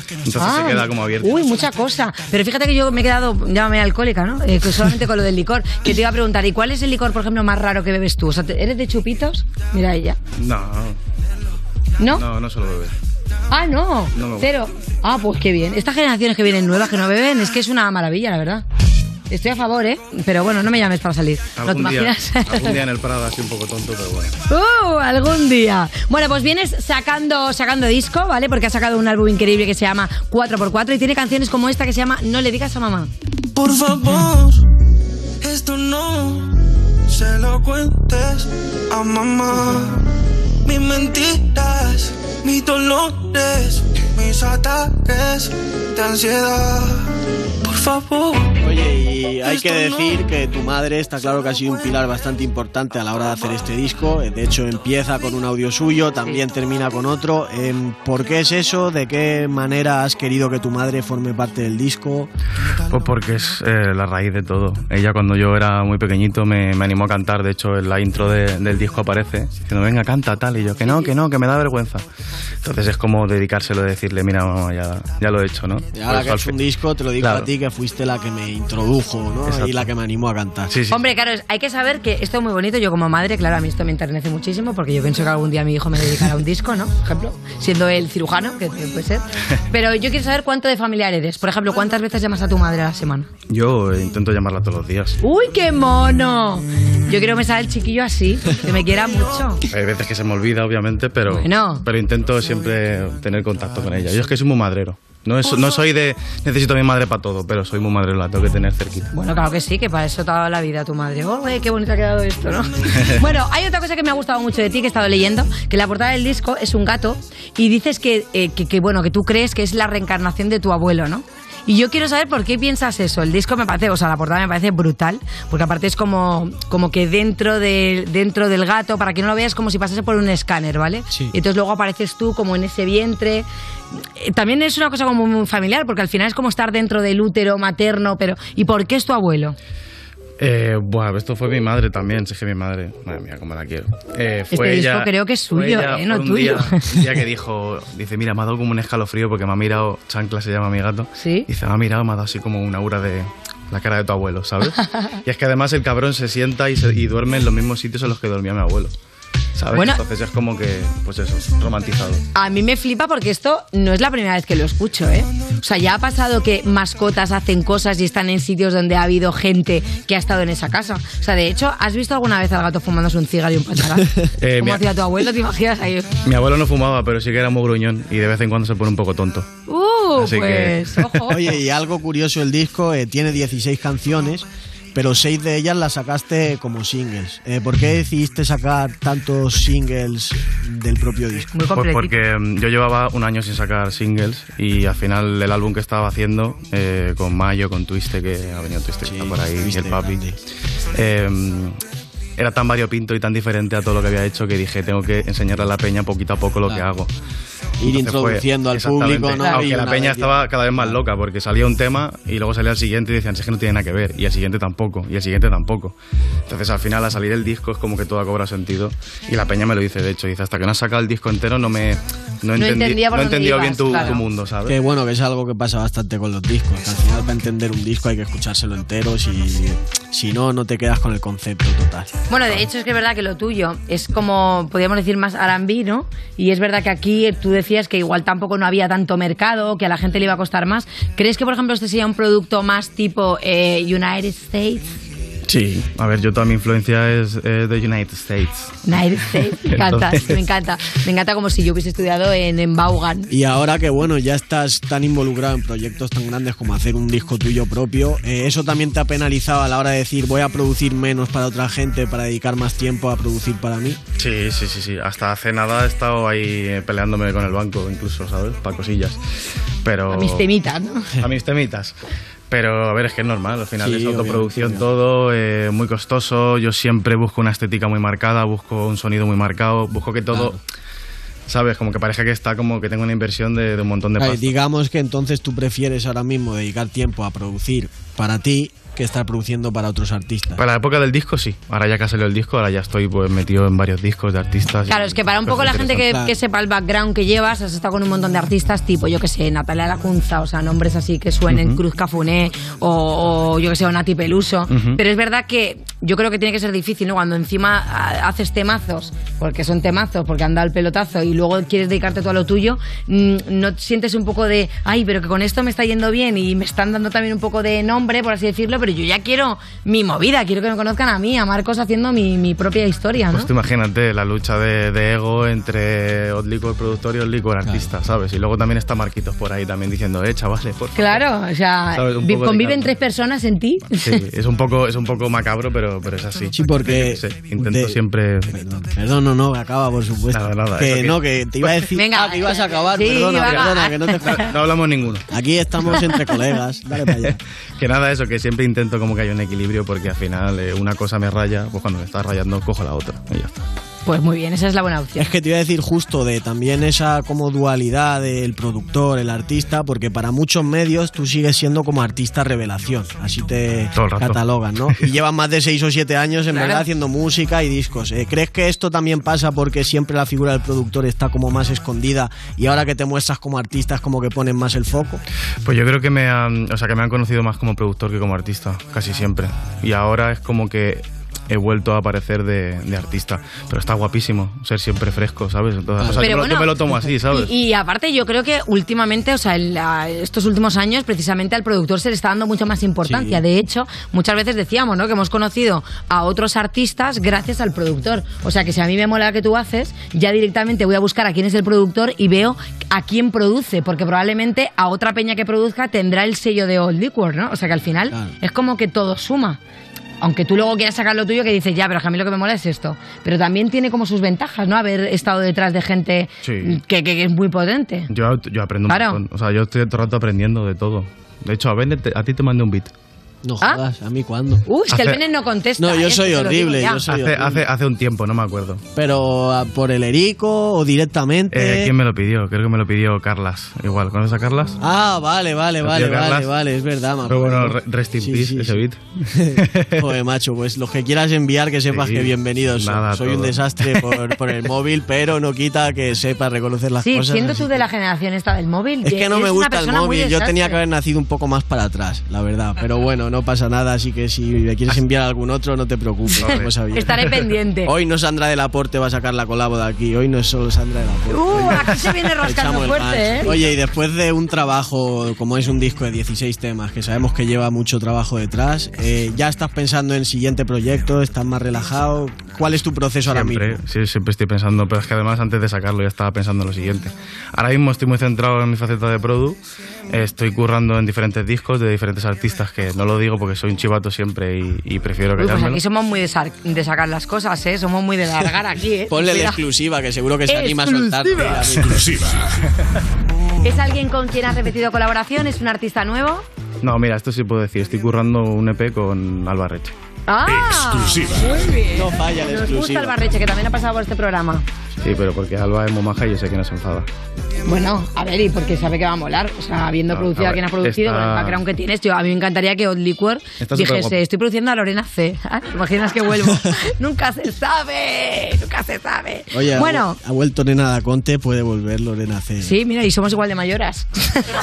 S23: Entonces
S4: Ah,
S23: se queda como abierto.
S4: Uy, mucha cosa. Pero fíjate que yo me he quedado, llámame alcohólica, ¿no? Eh, que solamente con lo del licor. Que te iba a preguntar, ¿y cuál es el licor, por ejemplo, más raro que bebes tú? O sea, ¿te- ¿eres de chupitos? Mira ella.
S23: No,
S4: ¿No?
S23: no, no solo beber.
S4: Ah, no.
S23: No.
S4: Cero. Ah, pues qué bien. Estas generaciones que vienen nuevas que no beben es que es una maravilla, la verdad. Estoy a favor, ¿eh? Pero bueno, no me llames para salir. ¿No te
S23: día,
S4: imaginas?
S23: algún día en el Prado así un poco tonto, pero bueno.
S4: ¡Uh! Algún día. Bueno, pues vienes sacando, sacando disco, ¿vale? Porque ha sacado un álbum increíble que se llama 4x4 y tiene canciones como esta que se llama No le digas a mamá.
S24: Por favor, esto no se lo cuentes a mamá. Mis mentiras, mis dolores, mis ataques de ansiedad. Por favor.
S6: Oye, y hay que decir que tu madre está claro que ha sido un pilar bastante importante a la hora de hacer este disco. De hecho, empieza con un audio suyo, también termina con otro. Em, ¿Por qué es eso? ¿De qué manera has querido que tu madre forme parte del disco?
S23: Pues porque es eh, la raíz de todo. Ella cuando yo era muy pequeñito me, me animó a cantar, de hecho en la intro de- del disco aparece diciendo, venga, canta tal, y yo, que no, que no, que me da vergüenza. Entonces es como dedicárselo, decirle, mira, mamá, ya, ya lo he hecho, ¿no?
S6: Y ahora
S23: Pues
S6: que
S23: al fin-
S6: un disco, te lo digo
S23: Claro.
S6: a ti que fuiste la que me introdujo, ¿no?
S23: Exacto.
S6: Y la que me animó a cantar.
S23: Sí, sí.
S4: Hombre, claro, hay que saber que esto es muy bonito. Yo como madre, claro, a mí esto me enternece muchísimo porque yo pienso que algún día mi hijo me dedicará a un disco, ¿no? Por ejemplo, siendo él cirujano, que puede ser. Pero yo quiero saber cuánto de familiar eres. Por ejemplo, ¿cuántas veces llamas a tu madre a la semana?
S23: Yo intento llamarla todos los días.
S4: ¡Uy, qué mono! Yo quiero que me salga el chiquillo así, que me quiera mucho.
S23: Hay veces que se me olvida, obviamente, pero,
S4: Bueno.
S23: pero intento siempre tener contacto con ella. Yo es que soy muy madrero. No, es- no soy de necesito a mi madre para todo, pero soy muy madrero, la tengo que tener cerquita.
S4: Bueno, claro que sí, que para eso te ha dado la vida tu madre. ¡Oh, qué bonito ha quedado esto, ¿no? bueno, hay otra cosa que me ha gustado mucho de ti, que he estado leyendo, que la portada del disco es un gato y dices que, eh, que, que, bueno, que tú crees que es la reencarnación de tu abuelo, ¿no? Y yo quiero saber por qué piensas eso. El disco me parece, o sea, la portada me parece brutal, porque aparte es como, como que dentro, de, dentro del gato, para que no lo veas, como si pasase por un escáner, ¿vale?
S6: Sí.
S4: Y entonces luego apareces tú como en ese vientre. Eh, También es una cosa como muy familiar, porque al final es como estar dentro del útero materno, pero ¿y por qué es tu abuelo?
S23: Eh, bueno, esto fue mi madre también, si es que mi madre, madre mía, cómo la quiero. Eh,
S4: Este disco creo que es
S23: fue
S4: suyo,
S23: ella-
S4: ¿eh? No
S23: fue un
S4: tuyo.
S23: Día, un día que dijo, dice, mira, me ha dado como un escalofrío porque me ha mirado, Chancla se llama mi gato.
S4: Sí.
S23: Dice, me ha mirado, me ha dado así como una aura de la cara de tu abuelo, ¿sabes? y es que además el cabrón se sienta y, se- y duerme en los mismos sitios en los que dormía mi abuelo. ¿Sabes?
S4: Bueno.
S23: Entonces es como que, pues eso, romantizado.
S4: A mí me flipa porque esto no es la primera vez que lo escucho, ¿eh? O sea, ya ha pasado que mascotas hacen cosas y están en sitios donde ha habido gente que ha estado en esa casa. O sea, de hecho, ¿has visto alguna vez al gato fumándose un cigarro y un pacharán?
S23: Eh,
S4: ¿Cómo hacía tu abuelo? ¿Te imaginas ahí?
S23: mi abuelo no fumaba, pero sí que era muy gruñón y de vez en cuando se pone un poco tonto.
S4: Uh,
S23: Así que-
S4: pues, ojo.
S6: Oye, y algo curioso, el disco eh, tiene 16 canciones, pero 6 de ellas las sacaste como singles. Eh, ¿Por qué decidiste sacar tantos singles del propio disco?
S23: Pues porque mm, yo llevaba un año sin sacar singles y al final el álbum que estaba haciendo eh, con Mayo, con Twiste, que ha venido Twiste está por ahí, y el papi, eh, era tan variopinto y tan diferente a todo lo que había hecho que dije, tengo que enseñarle a la peña poquito a poco lo que hago.
S6: Ir
S23: Entonces fue-
S6: introduciendo al público, ¿no? Y
S23: Aunque la peña estaba cada vez más loca porque salía un tema y luego salía el siguiente y decían, "Si es que no tiene nada que ver, y el siguiente tampoco, y el siguiente tampoco. Entonces al final, a salir el disco, es como que todo cobra sentido. Y la peña me lo dice, de hecho, dice, hasta que no has sacado el disco entero, no me. No, entendí-
S6: entendía por
S23: no entendido
S6: ibas,
S23: bien tu,
S6: claro.
S23: tu mundo, ¿sabes?
S6: Que bueno, que es algo que pasa bastante con los discos. que al final, para entender un disco hay que escuchárselo entero. Si, si no, no te quedas con el concepto total.
S4: Bueno, de hecho es que es verdad que lo tuyo es como, podríamos decir, más R&B, ¿no? Y es verdad que aquí tú decías que igual tampoco no había tanto mercado, que a la gente le iba a costar más. ¿Crees que, por ejemplo, este sería un producto más tipo eh, United States?
S23: Sí. A ver, yo toda mi influencia es eh, de United States.
S4: United States. Me encanta,
S23: Entonces-
S4: me encanta. Me encanta como si yo hubiese estudiado en, en Vaughan.
S6: Y ahora que bueno, ya estás tan involucrado en proyectos tan grandes como hacer un disco tuyo propio, eh, ¿eso también te ha penalizado a la hora de decir voy a producir menos para otra gente para dedicar más tiempo a producir para mí?
S23: Sí, sí, sí, sí. Hasta hace nada he estado ahí eh, peleándome con el banco, incluso, ¿sabes? Para cosillas. Pero...
S4: A mis temitas, ¿no?
S23: a mis temitas. Pero a ver, es que es normal, al final
S6: Sí,
S23: es autoproducción todo, eh, muy costoso. Yo siempre busco una estética muy marcada, busco un sonido muy marcado, busco que todo, ¿sabes? Como que parezca que está como que tengo una inversión de, de un montón de
S6: Ay,
S23: pasta.
S6: digamos que entonces tú prefieres ahora mismo dedicar tiempo a producir para ti que estar produciendo para otros artistas.
S23: Para la época del disco sí, ahora ya que ha salido el disco, ahora ya estoy pues metido en varios discos de artistas.
S4: Claro, es que para un poco la gente que, que sepa el background que llevas, has estado con un montón de artistas tipo, yo que sé, Natalia Lacunza, o sea, nombres así que suenen. Cruz Cafuné o, o yo que sé, o Nati Peluso. Pero es verdad que yo creo que tiene que ser difícil, ¿no? Cuando encima haces temazos, porque son temazos, porque han dado el pelotazo y luego quieres dedicarte todo a lo tuyo, mm, no sientes un poco de, ay, pero que con esto me está yendo bien y me están dando también un poco de nombre, por así decirlo, pero yo ya quiero mi movida, quiero que me conozcan a mí, a Marcos haciendo mi, mi propia historia, ¿no?
S23: Pues tú imagínate la lucha de, de ego entre Odlico el productor y Odlico el artista, ¿sabes? Y luego también está Marquitos por ahí también diciendo, eh, chavales, por favor.
S4: Claro, o sea, conviven tres personas en ti.
S23: Sí, es un poco, es un poco macabro, pero, pero es así.
S6: Sí, porque
S23: Sí, intento
S6: de-
S23: siempre.
S6: Perdón, no, no, acaba por supuesto.
S23: Nada, nada,
S6: que no, que te iba a decir
S4: Venga.
S6: ah, que ibas a acabar,
S4: Sí,
S6: perdona, perdona, que no te
S23: No, no hablamos ninguno.
S6: Aquí estamos entre colegas, dale para allá.
S23: Que nada, eso, que siempre intento como que haya un equilibrio porque al final eh, una cosa me raya, pues cuando me está rayando cojo la otra y ya está.
S4: Pues muy bien, esa es la buena opción.
S6: Es que te iba a decir justo de también esa como dualidad del productor, el artista, porque para muchos medios tú sigues siendo como artista revelación, así te catalogan, ¿no? Y llevan más de 6 o 7 años en
S23: Claro.
S6: verdad haciendo música y discos. Eh, ¿Crees que esto también pasa porque siempre la figura del productor está como más escondida y ahora que te muestras como artista es como que ponen más el foco?
S23: Pues yo creo que me han, o sea, que me han conocido más como productor que como artista, casi siempre. Y ahora es como que he vuelto a aparecer de, de artista. Pero está guapísimo ser siempre fresco, ¿sabes? Entonces, o sea, yo, me lo-
S4: bueno,
S23: yo me lo tomo así, ¿sabes?
S4: Y, y aparte yo creo que últimamente, o sea, en la- estos últimos años, precisamente al productor se le está dando mucho más importancia.
S23: Sí.
S4: De hecho, muchas veces decíamos, ¿no? Que hemos conocido a otros artistas gracias al productor. O sea, que si a mí me mola lo que tú haces, ya directamente voy a buscar a quién es el productor y veo a quién produce, porque probablemente a otra peña que produzca tendrá el sello de Old Liquor, ¿no? O sea, que al final es como que todo suma. Aunque tú luego quieras sacar lo tuyo que dices, ya, pero a mí lo que me mola es esto. Pero también tiene como sus ventajas, ¿no? Haber estado detrás de gente
S23: Sí.
S4: que, que- que es muy potente.
S23: Yo, yo aprendo
S4: Claro.
S23: un montón. O sea, yo estoy todo el rato aprendiendo de todo. De hecho, a te- a ti te mandé un beat.
S6: No jodas, ¿a mí cuándo?
S4: Uy, es que el Benes no contesta.
S6: No, yo
S4: ¿eh?
S6: soy horrible, yo soy
S23: Hace,
S6: horrible.
S23: hace, hace un tiempo, no me acuerdo.
S6: Pero ah, por el Erico o directamente.
S23: Eh, ¿Quién me lo pidió? Creo que me lo pidió Carlas. Igual, ¿conoces a Carlas?
S6: Ah, vale, vale,
S23: ¿Lo
S6: vale, vale,
S23: Carlas?
S6: vale, es verdad, me
S23: Pero bueno, rest in
S6: Sí,
S23: peace,
S6: sí,
S23: ese
S6: sí.
S23: beat.
S6: Joder, macho, pues los que quieras enviar que sepas
S23: Sí,
S6: que bienvenidos.
S23: nada,
S6: Soy un
S23: todo.
S6: desastre por, por el móvil, pero no quita que sepa reconocer las
S4: Sí,
S6: cosas.
S4: siendo
S6: así
S4: tú de la generación esta del móvil.
S6: Es que no me gusta el móvil, yo tenía que haber nacido un poco más para atrás, la verdad. Pero bueno,
S25: no pasa nada, así que si le quieres enviar algún otro, no te preocupes. a ver.
S4: Estaré pendiente.
S25: Hoy no Sandra del Aporte va a sacar la colabo de aquí, hoy no es solo Sandra del Aporte.
S4: Uh, aquí se viene rascando
S25: el
S4: fuerte. ¿eh?
S25: Oye, y después de un trabajo, como es un disco de 16 temas, que sabemos que lleva mucho trabajo detrás, eh, ¿ya estás pensando en siguiente proyecto? ¿Estás más relajado? ¿Cuál es tu proceso ahora mismo?
S23: Siempre, sí, siempre estoy pensando, pero es que además antes de sacarlo ya estaba pensando en lo siguiente. Ahora mismo estoy muy centrado en mi faceta de produ, estoy currando en diferentes discos de diferentes artistas que no lo digo porque soy un chivato siempre y, y prefiero
S4: Uy, pues aquí somos muy de, de sacar las cosas, ¿eh? Somos muy de largar aquí, ¿eh?
S25: Ponle la
S4: Mira.
S25: exclusiva, que seguro que se anima a soltar.
S6: Exclusiva.
S4: ¿Es alguien con quien has repetido colaboración? ¿Es un artista nuevo?
S23: No, mira, esto sí puedo decir, estoy currando un EP con Alba Reche.
S4: ¡Ah!
S23: Exclusiva.
S4: Muy bien.
S25: No falla la
S4: Nos gusta el barreche, que también ha pasado por este programa.
S23: Sí, pero porque Alba es muy maja y yo sé que no se enfada.
S4: Bueno, a ver, y porque sabe que va a molar. O sea, habiendo
S23: No,
S4: producido
S23: a ver,
S4: quien ha producido,
S23: está-
S4: con el background que tienes, yo, a mí me encantaría que Odd Liquor dijese, estoy produciendo a Lorena C. Ah, ¿Te imaginas que vuelvo? nunca se sabe, nunca se sabe.
S25: Oye, ha
S4: bueno,
S25: ha, vuelto Nena da Conte, puede volver Lorena C.
S4: sí, mira, y somos igual de mayoras.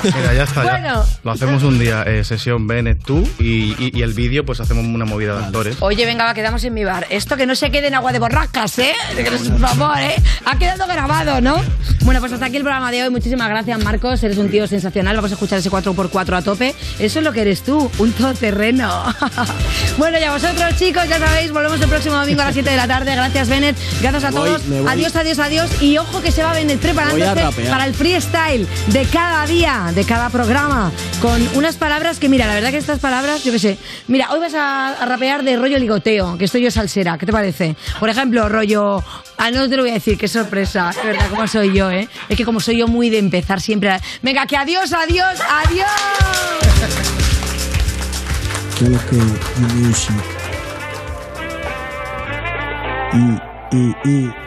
S23: Mira, ya está. ya.
S4: Bueno.
S23: Lo hacemos un día, eh, sesión Bennett tú y, y- y el vídeo pues hacemos una movida de actores.
S4: Oye, venga, va, quedamos en mi bar. Esto que no se quede en agua de borrascas, ¿eh? Que no- Por favor, ¿eh? Ha quedado grabado, ¿no? Bueno, pues hasta aquí el programa de hoy. Muchísimas gracias, Marcos. Eres un tío sensacional. Vamos a escuchar ese 4x4 a tope. Eso es lo que eres tú, un todoterreno. bueno, y a vosotros, chicos, ya sabéis, volvemos el próximo domingo a las 7 de la tarde. Gracias, Bennett. Gracias a
S25: voy,
S4: todos. Adiós, adiós, adiós. Y ojo que se va Bennett preparándose para el freestyle de cada día, de cada programa, con unas palabras que, mira, la verdad que estas palabras, yo qué sé. Mira, hoy vas a, a rapear de rollo ligoteo, que estoy yo salsera. ¿Qué te parece? Por ejemplo, rollo. Ah, no te lo voy a decir, qué sorpresa. De verdad, cómo soy yo, ¿eh? Es que como soy yo muy de empezar siempre. Venga, que adiós, adiós, adiós.
S25: ¿Qué es es music? Y, y, y.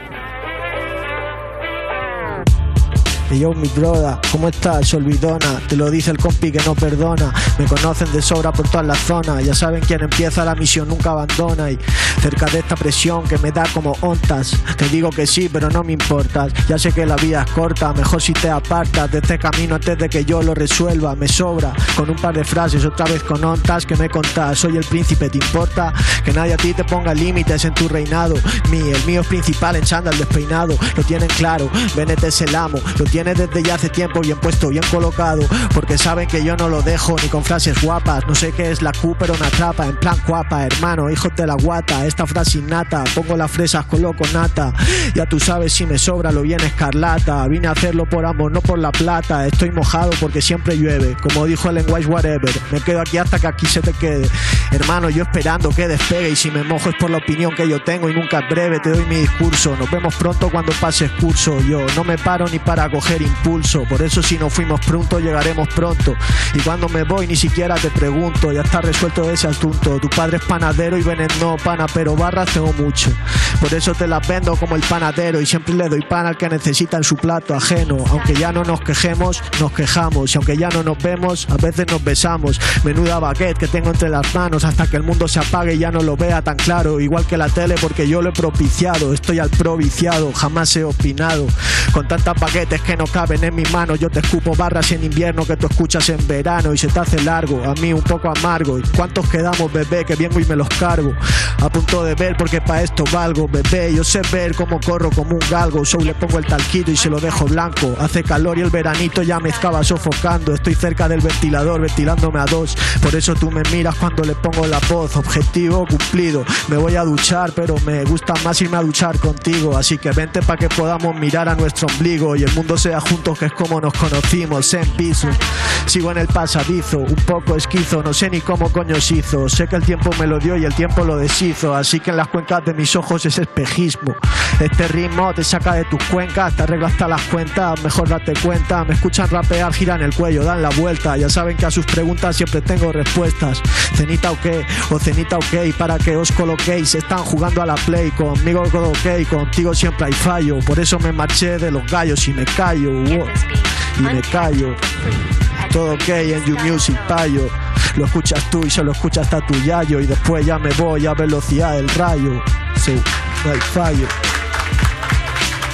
S25: Y yo, mi broda, ¿cómo estás, olvidona? Te lo dice el compi que no perdona. Me conocen de sobra por todas las zonas. Ya saben quién empieza la misión nunca abandona. Y cerca de esta presión que me da como ontas. Te digo que sí, pero no me importas. Ya sé que la vida es corta, mejor si te apartas de este camino antes de que yo lo resuelva. Me sobra con un par de frases, otra vez con ontas que me contás. Soy el príncipe, ¿te importa? Que nadie a ti te ponga límites en tu reinado. Mi, el mío es principal en chándal despeinado. Lo tienen claro, Benete es el amo. Lo tiene desde ya hace tiempo bien puesto, bien colocado. Porque saben que yo no lo dejo ni con frases guapas. No sé qué es la Q, pero una trapa. En plan guapa, hermano, hijos de la guata. Esta frase innata, pongo las fresas, coloco nata. Ya tú sabes si me sobra lo bien escarlata. Vine a hacerlo por amor, no por la plata. Estoy mojado porque siempre llueve. Como dijo el Wise Whatever. Me quedo aquí hasta que aquí se te quede. Hermano, yo esperando que despegue. Y si me mojo es por la opinión que yo tengo. Y nunca es breve, te doy mi discurso. Nos vemos pronto cuando pases curso. Yo no me paro ni para coger impulso. Por eso si no fuimos pronto, llegaremos pronto. Y cuando me voy ni siquiera te pregunto. Ya está resuelto ese asunto. Tu padre es panadero y Benet no pana, pero barras tengo mucho. Por eso te las vendo como el panadero. Y siempre le doy pan al que necesita en su plato ajeno. Aunque ya no nos quejemos, nos quejamos. Y aunque ya no nos vemos, a veces nos besamos. Menuda baguette que tengo entre las manos hasta que el mundo se apague y ya no lo vea tan claro. Igual que la tele, porque yo lo he propiciado. Estoy al pro viciado, jamás he opinado. Con tantas baguettes que no caben en mis manos, yo te escupo barras en invierno que tú escuchas en verano y se te hace largo. A mí un poco amargo. ¿Y cuántos quedamos, bebé? Que vengo y me los cargo. A punto de ver porque para esto valgo, bebé. Yo sé ver cómo corro como un galgo. Solo le pongo el talquito y se lo dejo blanco. Hace calor y el veranito ya me estaba sofocando. Estoy cerca del ventilador, ventilándome a dos. Por eso tú me miras cuando le pongo la voz. Objetivo cumplido. Me voy a duchar, pero me gusta más irme a duchar contigo. Así que vente para que podamos mirar a nuestro ombligo y el mundo sea juntos, que es como nos conocimos en piso. Sigo en el pasadizo, un poco esquizo, no sé ni cómo coño se hizo. Sé que el tiempo me lo dio y el tiempo lo deshizo. Así que en las cuencas de mis ojos es espejismo. Este ritmo te saca de tus cuencas, te arregla hasta las cuentas. Mejor date cuenta, me escuchan rapear, giran el cuello, dan la vuelta. Ya saben que a sus preguntas siempre tengo respuestas. Cenita ok, o cenita ok, para que os coloquéis. Están jugando a la play, conmigo ok, contigo siempre hay fallo. Por eso me marché de los gallos y me callo. Y me callo. Todo ok en You Music, payo. Lo escuchas tú y solo escuchas hasta tu yayo. Y después ya me voy a velocidad del rayo. So, no hay fallo.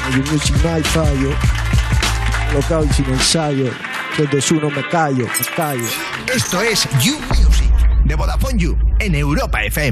S25: En You Music no hay fallo. Colocado y sin ensayo. 3, 2, 1, me callo, me callo.
S2: Esto es You Music. de Vodafone You en Europa FM.